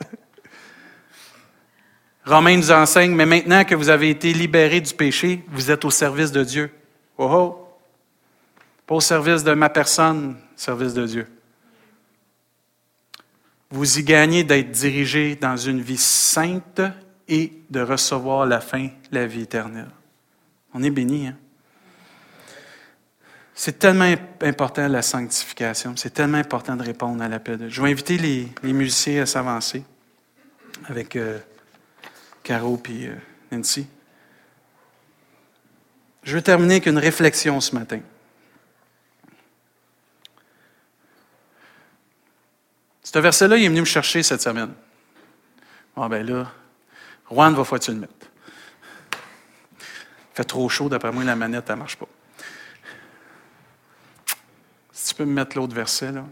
Romain nous enseigne, mais maintenant que vous avez été libérés du péché, vous êtes au service de Dieu. Oh oh! Pas au service de ma personne, service de Dieu vous y gagnez d'être dirigé dans une vie sainte et de recevoir la fin la vie éternelle. On est béni, hein? C'est tellement important la sanctification, c'est tellement important de répondre à l'appel Je vais inviter les, musiciens à s'avancer avec euh, Caro et euh, Nancy. Je veux terminer avec une réflexion ce matin. Ce verset-là, il est venu me chercher cette semaine. Ah ben là, Juan, va falloir tu le mettre. Il fait trop chaud, d'après moi, la manette, elle ne marche pas. Si tu peux me mettre l'autre verset, là.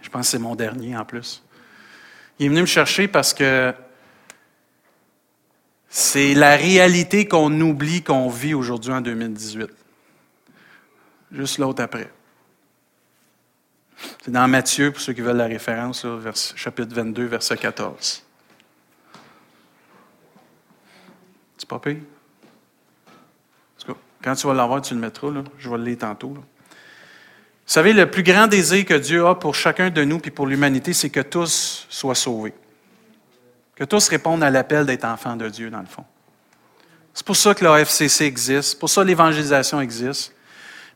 Je pense que c'est mon dernier en plus. Il est venu me chercher parce que c'est la réalité qu'on oublie qu'on vit aujourd'hui en 2018. Juste l'autre après. C'est dans Matthieu, pour ceux qui veulent la référence, chapitre 22, verset 14. C'est pas pire? Quand tu vas l'avoir, tu le mettras. Là. Je vais le lire tantôt. Vous savez, le plus grand désir que Dieu a pour chacun de nous et pour l'humanité, c'est que tous soient sauvés. Que tous répondent à l'appel d'être enfants de Dieu, dans le fond. C'est pour ça que la FCC existe. C'est pour ça que l'évangélisation existe.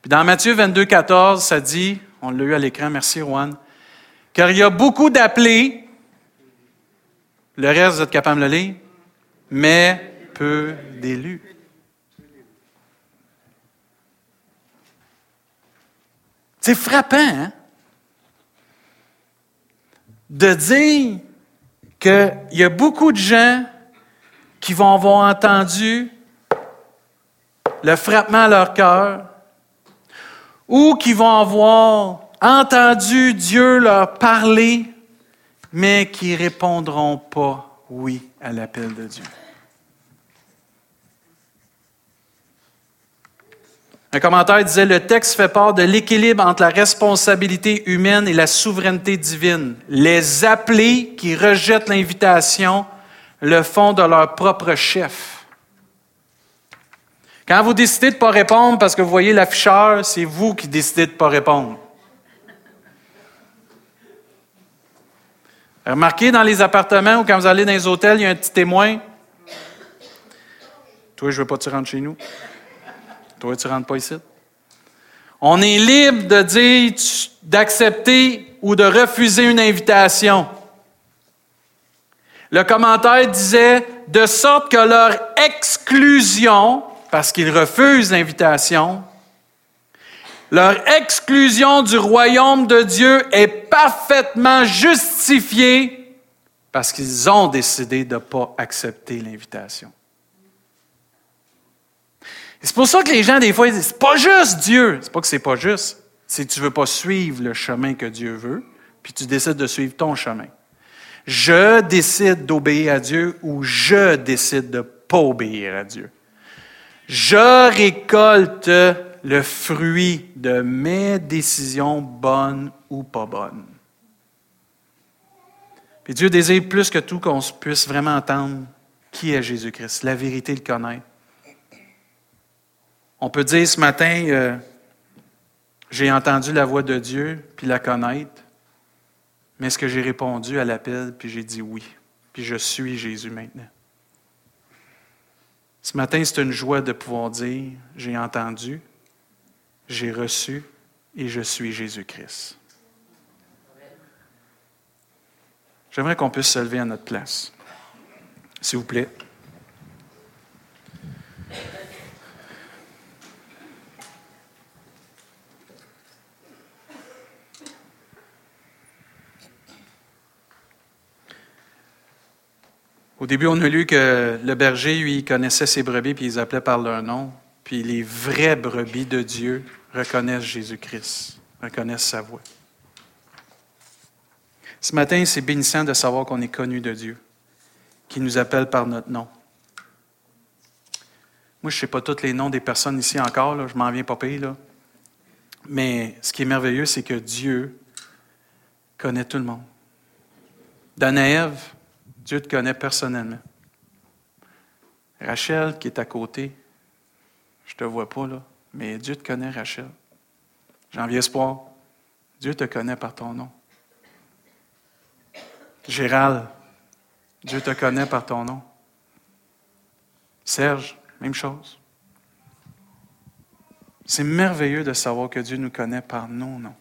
Puis dans Matthieu 22, 14, ça dit, on l'a eu à l'écran, merci Juan, car il y a beaucoup d'appelés, le reste, vous êtes capable de le lire, mais peu d'élus. C'est frappant, hein? De dire qu'il y a beaucoup de gens qui vont avoir entendu le frappement à leur cœur ou qui vont avoir entendu Dieu leur parler, mais qui répondront pas oui à l'appel de Dieu. Un commentaire disait, le texte fait part de l'équilibre entre la responsabilité humaine et la souveraineté divine. Les appelés qui rejettent l'invitation le font de leur propre chef. Quand vous décidez de ne pas répondre parce que vous voyez l'afficheur, c'est vous qui décidez de ne pas répondre. Remarquez dans les appartements ou quand vous allez dans les hôtels, il y a un petit témoin. Toi, je ne veux pas que tu rentres chez nous. Toi, tu ne rentres pas ici. On est libre de dire, d'accepter ou de refuser une invitation. Le commentaire disait, de sorte que leur exclusion, parce qu'ils refusent l'invitation, leur exclusion du royaume de Dieu est parfaitement justifiée parce qu'ils ont décidé de ne pas accepter l'invitation. C'est pour ça que les gens, des fois, ils disent, c'est pas juste Dieu. C'est pas que c'est pas juste. C'est que tu veux pas suivre le chemin que Dieu veut, puis tu décides de suivre ton chemin. Je décide d'obéir à Dieu ou je décide de ne pas obéir à Dieu. Je récolte le fruit de mes décisions bonnes ou pas bonnes. Puis Dieu désire plus que tout qu'on puisse vraiment entendre qui est Jésus-Christ, la vérité, le connaître. On peut dire ce matin, euh, j'ai entendu la voix de Dieu, puis la connaître, mais est-ce que j'ai répondu à l'appel, puis j'ai dit oui, puis je suis Jésus maintenant? Ce matin, c'est une joie de pouvoir dire, j'ai entendu, j'ai reçu et je suis Jésus-Christ. J'aimerais qu'on puisse se lever à notre place. S'il vous plaît. Au début, on a lu que le berger, lui, connaissait ses brebis, puis il les appelait par leur nom. Puis les vraies brebis de Dieu reconnaissent Jésus-Christ, reconnaissent sa voix. Ce matin, c'est bénissant de savoir qu'on est connu de Dieu, qui nous appelle par notre nom. Moi, je ne sais pas tous les noms des personnes ici encore, je m'en viens pas payer, là. Mais ce qui est merveilleux, c'est que Dieu connaît tout le monde. Danaëv, Dieu te connaît personnellement. Rachel qui est à côté, je ne te vois pas là, mais Dieu te connaît, Rachel. Janvier Espoir, Dieu te connaît par ton nom. Gérald, Dieu te connaît par ton nom. Serge, même chose. C'est merveilleux de savoir que Dieu nous connaît par nos noms.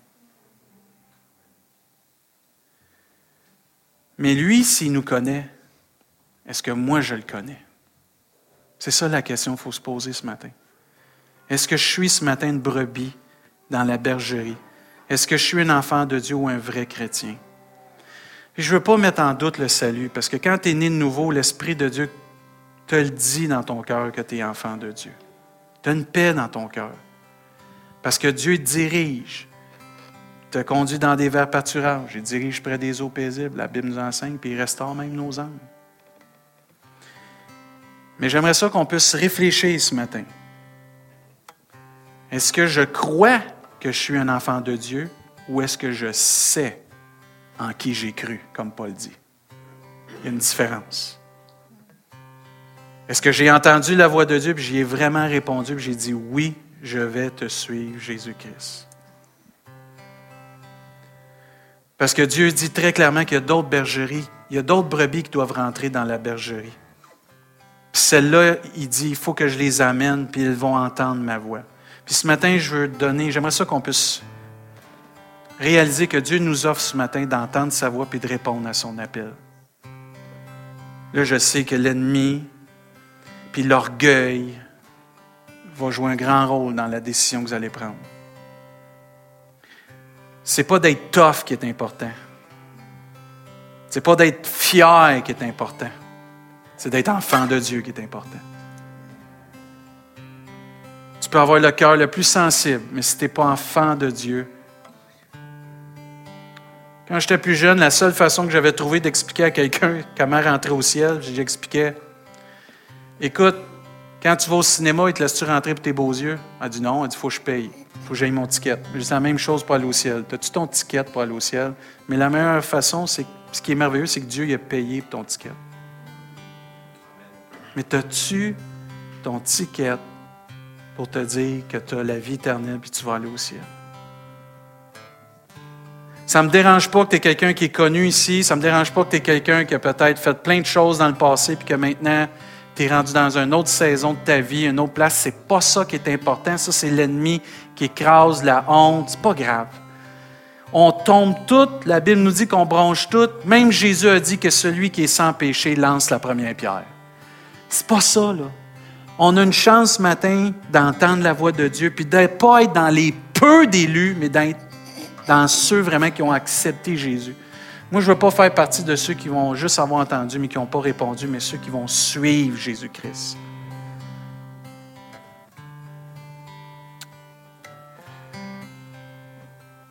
Mais lui, s'il nous connaît, est-ce que moi je le connais? C'est ça la question qu'il faut se poser ce matin. Est-ce que je suis ce matin une brebis dans la bergerie? Est-ce que je suis un enfant de Dieu ou un vrai chrétien? je ne veux pas mettre en doute le salut, parce que quand tu es né de nouveau, l'Esprit de Dieu te le dit dans ton cœur que tu es enfant de Dieu. Tu as une paix dans ton cœur. Parce que Dieu dirige te conduit dans des verts pâturages, il dirige près des eaux paisibles, la Bible nous enseigne, puis il restaure même nos âmes. Mais j'aimerais ça qu'on puisse réfléchir ce matin. Est-ce que je crois que je suis un enfant de Dieu ou est-ce que je sais en qui j'ai cru, comme Paul dit? Il y a une différence. Est-ce que j'ai entendu la voix de Dieu et j'y ai vraiment répondu et j'ai dit oui, je vais te suivre, Jésus-Christ? Parce que Dieu dit très clairement qu'il y a d'autres bergeries, il y a d'autres brebis qui doivent rentrer dans la bergerie. Celles-là, il dit, il faut que je les amène, puis ils vont entendre ma voix. Puis ce matin, je veux donner, j'aimerais ça qu'on puisse réaliser que Dieu nous offre ce matin d'entendre sa voix puis de répondre à son appel. Là, je sais que l'ennemi, puis l'orgueil, va jouer un grand rôle dans la décision que vous allez prendre. C'est pas d'être tough qui est important. C'est pas d'être fier qui est important. C'est d'être enfant de Dieu qui est important. Tu peux avoir le cœur le plus sensible, mais si tu n'es pas enfant de Dieu, quand j'étais plus jeune, la seule façon que j'avais trouvé d'expliquer à quelqu'un comment rentrer au ciel, j'expliquais Écoute, quand tu vas au cinéma, il te laisse-tu rentrer pour tes beaux yeux? Elle dit non, elle dit faut que je paye, faut que j'aille mon ticket. C'est la même chose pour aller au ciel. As-tu ton ticket pour aller au ciel? Mais la meilleure façon, c'est ce qui est merveilleux, c'est que Dieu il a payé pour ton ticket. Mais as-tu ton ticket pour te dire que tu as la vie éternelle et tu vas aller au ciel? Ça ne me dérange pas que tu es quelqu'un qui est connu ici. Ça ne me dérange pas que tu es quelqu'un qui a peut-être fait plein de choses dans le passé puis que maintenant tu es rendu dans une autre saison de ta vie, une autre place. C'est pas ça qui est important. Ça, c'est l'ennemi qui écrase la honte. C'est pas grave. On tombe toutes. La Bible nous dit qu'on bronche toutes. Même Jésus a dit que celui qui est sans péché lance la première pierre. C'est pas ça, là. On a une chance ce matin d'entendre la voix de Dieu, puis de pas être dans les peu d'élus, mais d'être dans ceux vraiment qui ont accepté Jésus. Moi, je ne veux pas faire partie de ceux qui vont juste avoir entendu, mais qui n'ont pas répondu, mais ceux qui vont suivre Jésus-Christ.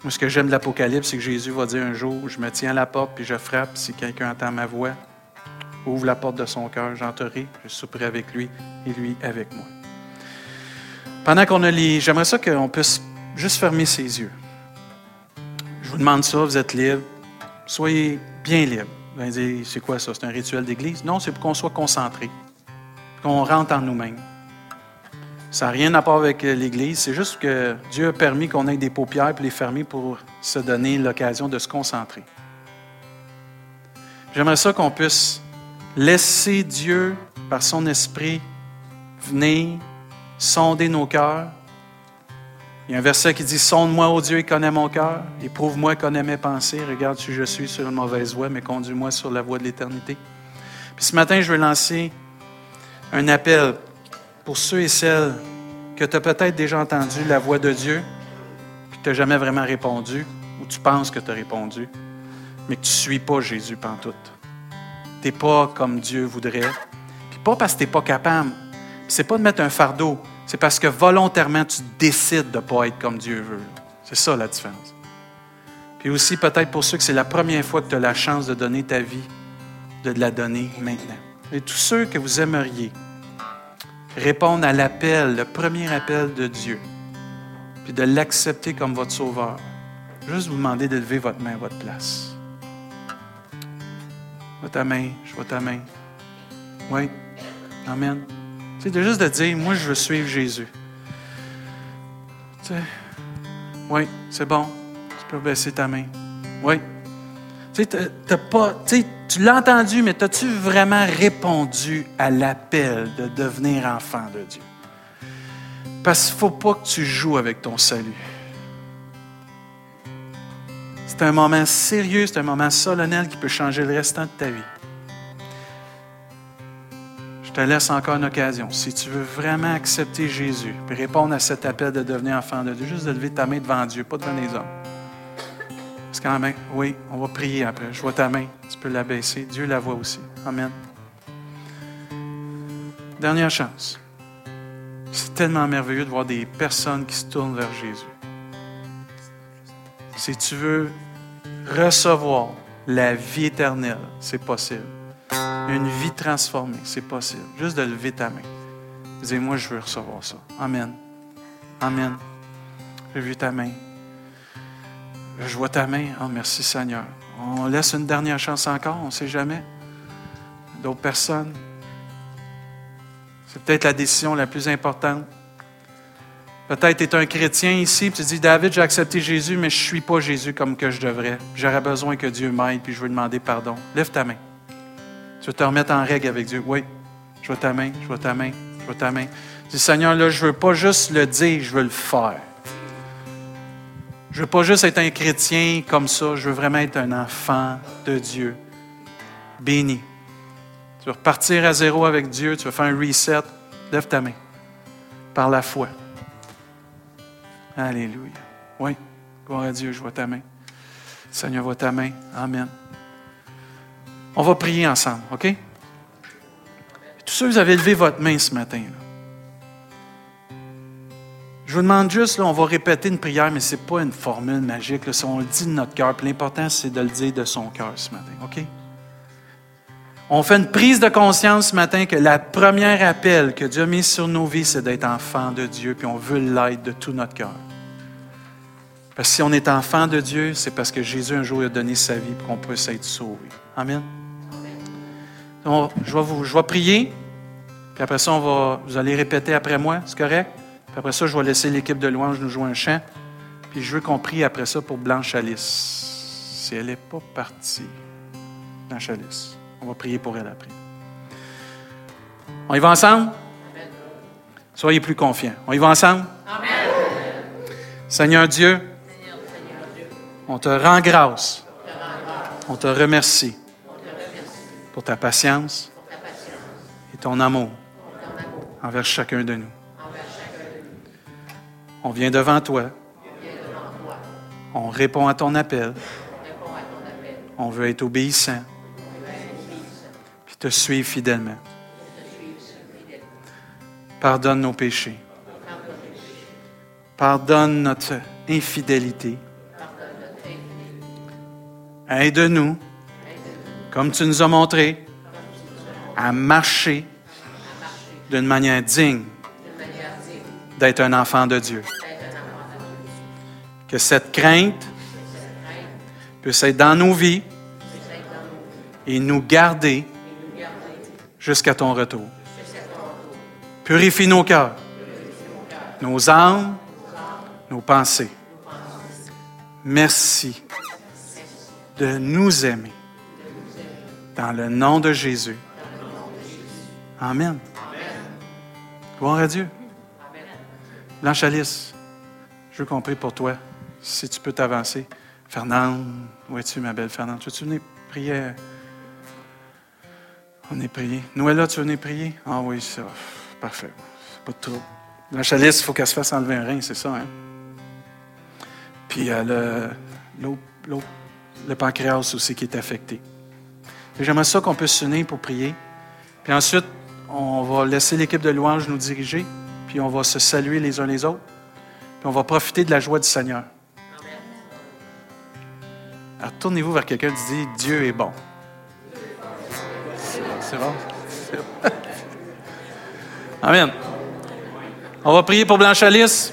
Moi, ce que j'aime de l'Apocalypse, c'est que Jésus va dire un jour, je me tiens à la porte, puis je frappe, si quelqu'un entend ma voix, ouvre la porte de son cœur, j'entrerai, je souperai avec lui et lui avec moi. Pendant qu'on a les... J'aimerais ça qu'on puisse juste fermer ses yeux. Je vous demande ça, vous êtes libre. Soyez bien libre. Vous allez dire, c'est quoi ça? C'est un rituel d'église? Non, c'est pour qu'on soit concentré, qu'on rentre en nous-mêmes. Ça n'a rien à voir avec l'Église, c'est juste que Dieu a permis qu'on ait des paupières pour les fermer pour se donner l'occasion de se concentrer. J'aimerais ça qu'on puisse laisser Dieu, par son esprit, venir sonder nos cœurs, il y a un verset qui dit Sonde-moi, ô Dieu, et connais mon cœur. Éprouve-moi, connais mes pensées. Regarde si je suis sur une mauvaise voie, mais conduis-moi sur la voie de l'éternité. Puis ce matin, je veux lancer un appel pour ceux et celles que tu as peut-être déjà entendu la voix de Dieu, puis que tu n'as jamais vraiment répondu, ou tu penses que tu as répondu, mais que tu ne suis pas Jésus pantoute. Tu n'es pas comme Dieu voudrait. Puis pas parce que tu n'es pas capable. C'est pas de mettre un fardeau. C'est parce que volontairement, tu décides de ne pas être comme Dieu veut. C'est ça la différence. Puis aussi, peut-être pour ceux que c'est la première fois que tu as la chance de donner ta vie, de la donner maintenant. Et tous ceux que vous aimeriez répondre à l'appel, le premier appel de Dieu, puis de l'accepter comme votre sauveur, juste vous demander de lever votre main à votre place. Je ta main, je vois ta main. Oui. Amen. C'est juste de dire, moi, je veux suivre Jésus. Tu sais, oui, c'est bon. Tu peux baisser ta main. Oui. Tu pas, tu l'as entendu, mais as-tu vraiment répondu à l'appel de devenir enfant de Dieu? Parce qu'il ne faut pas que tu joues avec ton salut. C'est un moment sérieux, c'est un moment solennel qui peut changer le restant de ta vie. Je te laisse encore une occasion. Si tu veux vraiment accepter Jésus, puis répondre à cet appel de devenir enfant de Dieu, juste de lever ta main devant Dieu, pas devant les hommes. Parce qu'en main, oui, on va prier après. Je vois ta main, tu peux la baisser. Dieu la voit aussi. Amen. Dernière chance. C'est tellement merveilleux de voir des personnes qui se tournent vers Jésus. Si tu veux recevoir la vie éternelle, c'est possible. Une vie transformée, c'est possible. Juste de lever ta main. Dis, moi, je veux recevoir ça. Amen. Amen. J'ai vu ta main. Je vois ta main. Oh, merci Seigneur. On laisse une dernière chance encore, on ne sait jamais. D'autres personnes. C'est peut-être la décision la plus importante. Peut-être tu es un chrétien ici, puis tu dis, David, j'ai accepté Jésus, mais je ne suis pas Jésus comme que je devrais. J'aurais besoin que Dieu m'aide, puis je veux demander pardon. Lève ta main. Tu veux te remettre en règle avec Dieu. Oui, je vois ta main, je vois ta main, je vois ta main. Dis, Seigneur, là, je ne veux pas juste le dire, je veux le faire. Je ne veux pas juste être un chrétien comme ça, je veux vraiment être un enfant de Dieu. Béni. Tu veux repartir à zéro avec Dieu, tu veux faire un reset, lève ta main. Par la foi. Alléluia. Oui, gloire à Dieu, je vois ta main. Seigneur, vois ta main. Amen. On va prier ensemble, OK? Tous ceux, vous avez levé votre main ce matin. Je vous demande juste, on va répéter une prière, mais ce n'est pas une formule magique. On le dit de notre cœur. L'important, c'est de le dire de son cœur ce matin, OK? On fait une prise de conscience ce matin que la première appel que Dieu a mis sur nos vies, c'est d'être enfant de Dieu, puis on veut l'être de tout notre cœur. Parce que si on est enfant de Dieu, c'est parce que Jésus un jour a donné sa vie pour qu'on puisse être sauvé. Amen. Je, vais vous, prier, puis après ça, on va, vous allez répéter après moi, c'est correct? Puis après ça, je vais laisser l'équipe de louange nous jouer un chant. Puis je veux qu'on prie après ça pour Blanche Alice. Si elle n'est pas partie, Blanche Alice. On va prier pour elle après. On y va ensemble? Soyez plus confiants. On y va ensemble? Amen. Seigneur Dieu, on te rend grâce. On te remercie pour ta patience et ton amour envers chacun de nous. On vient devant toi. On répond à ton appel. On veut être obéissant te suivre fidèlement. Pardonne nos péchés. Pardonne notre infidélité. Aide-nous, comme tu nous as montré, à marcher d'une manière digne d'être un enfant de Dieu. Que cette crainte puisse être dans nos vies et nous garder jusqu'à ton retour. Purifie nos cœurs, nos âmes, nos pensées. Merci de nous aimer. Dans le nom de Jésus. Amen. Gloire à Dieu. Blanche Alice, je veux qu'on prie pour toi. Si tu peux t'avancer. Fernande, où es-tu, ma belle Fernande? Tu veux-tu venir prier? On est prié. Noëlla, tu venir prier? Ah oui, ça. Parfait. Pas de trop. La chalice, il faut qu'elle se fasse enlever un rein, c'est ça, hein? Puis euh, le, le pancréas aussi qui est affecté. J'aimerais ça qu'on puisse s'unir pour prier. Puis ensuite, on va laisser l'équipe de louange nous diriger. Puis on va se saluer les uns les autres. Puis on va profiter de la joie du Seigneur. Alors tournez-vous vers quelqu'un qui dit Dieu est bon c'est bon? Amen. On va prier pour Blanche Alice.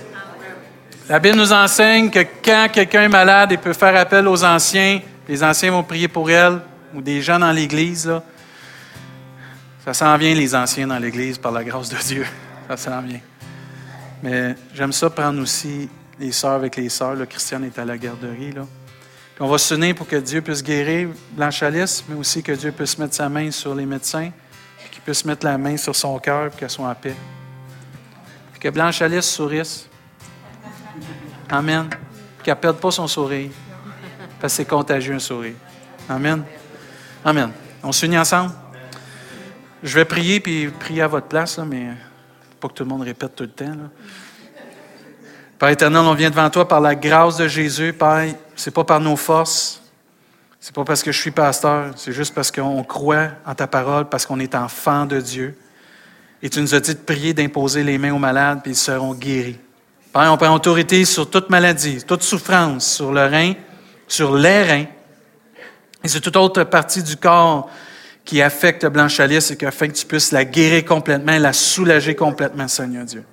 La Bible nous enseigne que quand quelqu'un est malade, il peut faire appel aux anciens. Les anciens vont prier pour elle, ou des gens dans l'Église. Ça s'en vient, les anciens dans l'Église, par la grâce de Dieu. Ça s'en vient. Mais j'aime ça prendre aussi les sœurs avec les sœurs. Le Christian est à la garderie. Là on va se pour que Dieu puisse guérir Blanche Alice, mais aussi que Dieu puisse mettre sa main sur les médecins, qu'il puisse mettre la main sur son cœur, pour qu'elle soit en paix. que Blanche Alice sourisse. Amen. Qu'elle ne perde pas son sourire, parce que c'est contagieux un sourire. Amen. Amen. On s'unit ensemble? Je vais prier, puis prier à votre place, là, mais pas que tout le monde répète tout le temps. Là. Père éternel, on vient devant toi par la grâce de Jésus, Père. C'est pas par nos forces. C'est pas parce que je suis pasteur. C'est juste parce qu'on croit en ta parole, parce qu'on est enfant de Dieu. Et tu nous as dit de prier, d'imposer les mains aux malades, puis ils seront guéris. Père, on prend autorité sur toute maladie, toute souffrance, sur le rein, sur les reins et sur toute autre partie du corps qui affecte Blanche Alice et qui afin que tu puisses la guérir complètement, la soulager complètement, Seigneur Dieu.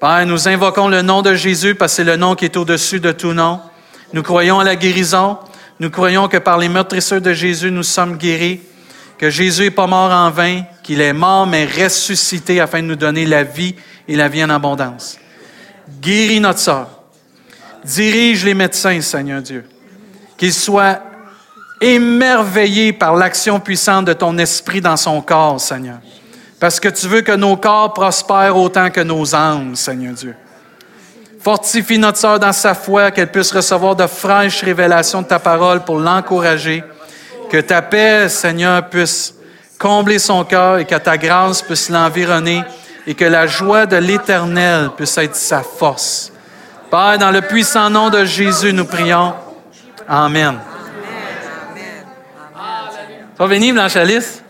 Père, nous invoquons le nom de Jésus parce que c'est le nom qui est au-dessus de tout nom. Nous croyons à la guérison. Nous croyons que par les meurtrisseurs de Jésus, nous sommes guéris, que Jésus n'est pas mort en vain, qu'il est mort mais ressuscité afin de nous donner la vie et la vie en abondance. Guéris notre sœur. Dirige les médecins, Seigneur Dieu. Qu'ils soient émerveillés par l'action puissante de ton esprit dans son corps, Seigneur. Parce que tu veux que nos corps prospèrent autant que nos âmes, Seigneur Dieu. Fortifie notre sœur dans sa foi, qu'elle puisse recevoir de fraîches révélations de ta parole pour l'encourager. Que ta paix, Seigneur, puisse combler son cœur et que ta grâce puisse l'environner et que la joie de l'Éternel puisse être sa force. Père, dans le puissant nom de Jésus, nous prions. Amen. Amen. Amen. Blanche Alice?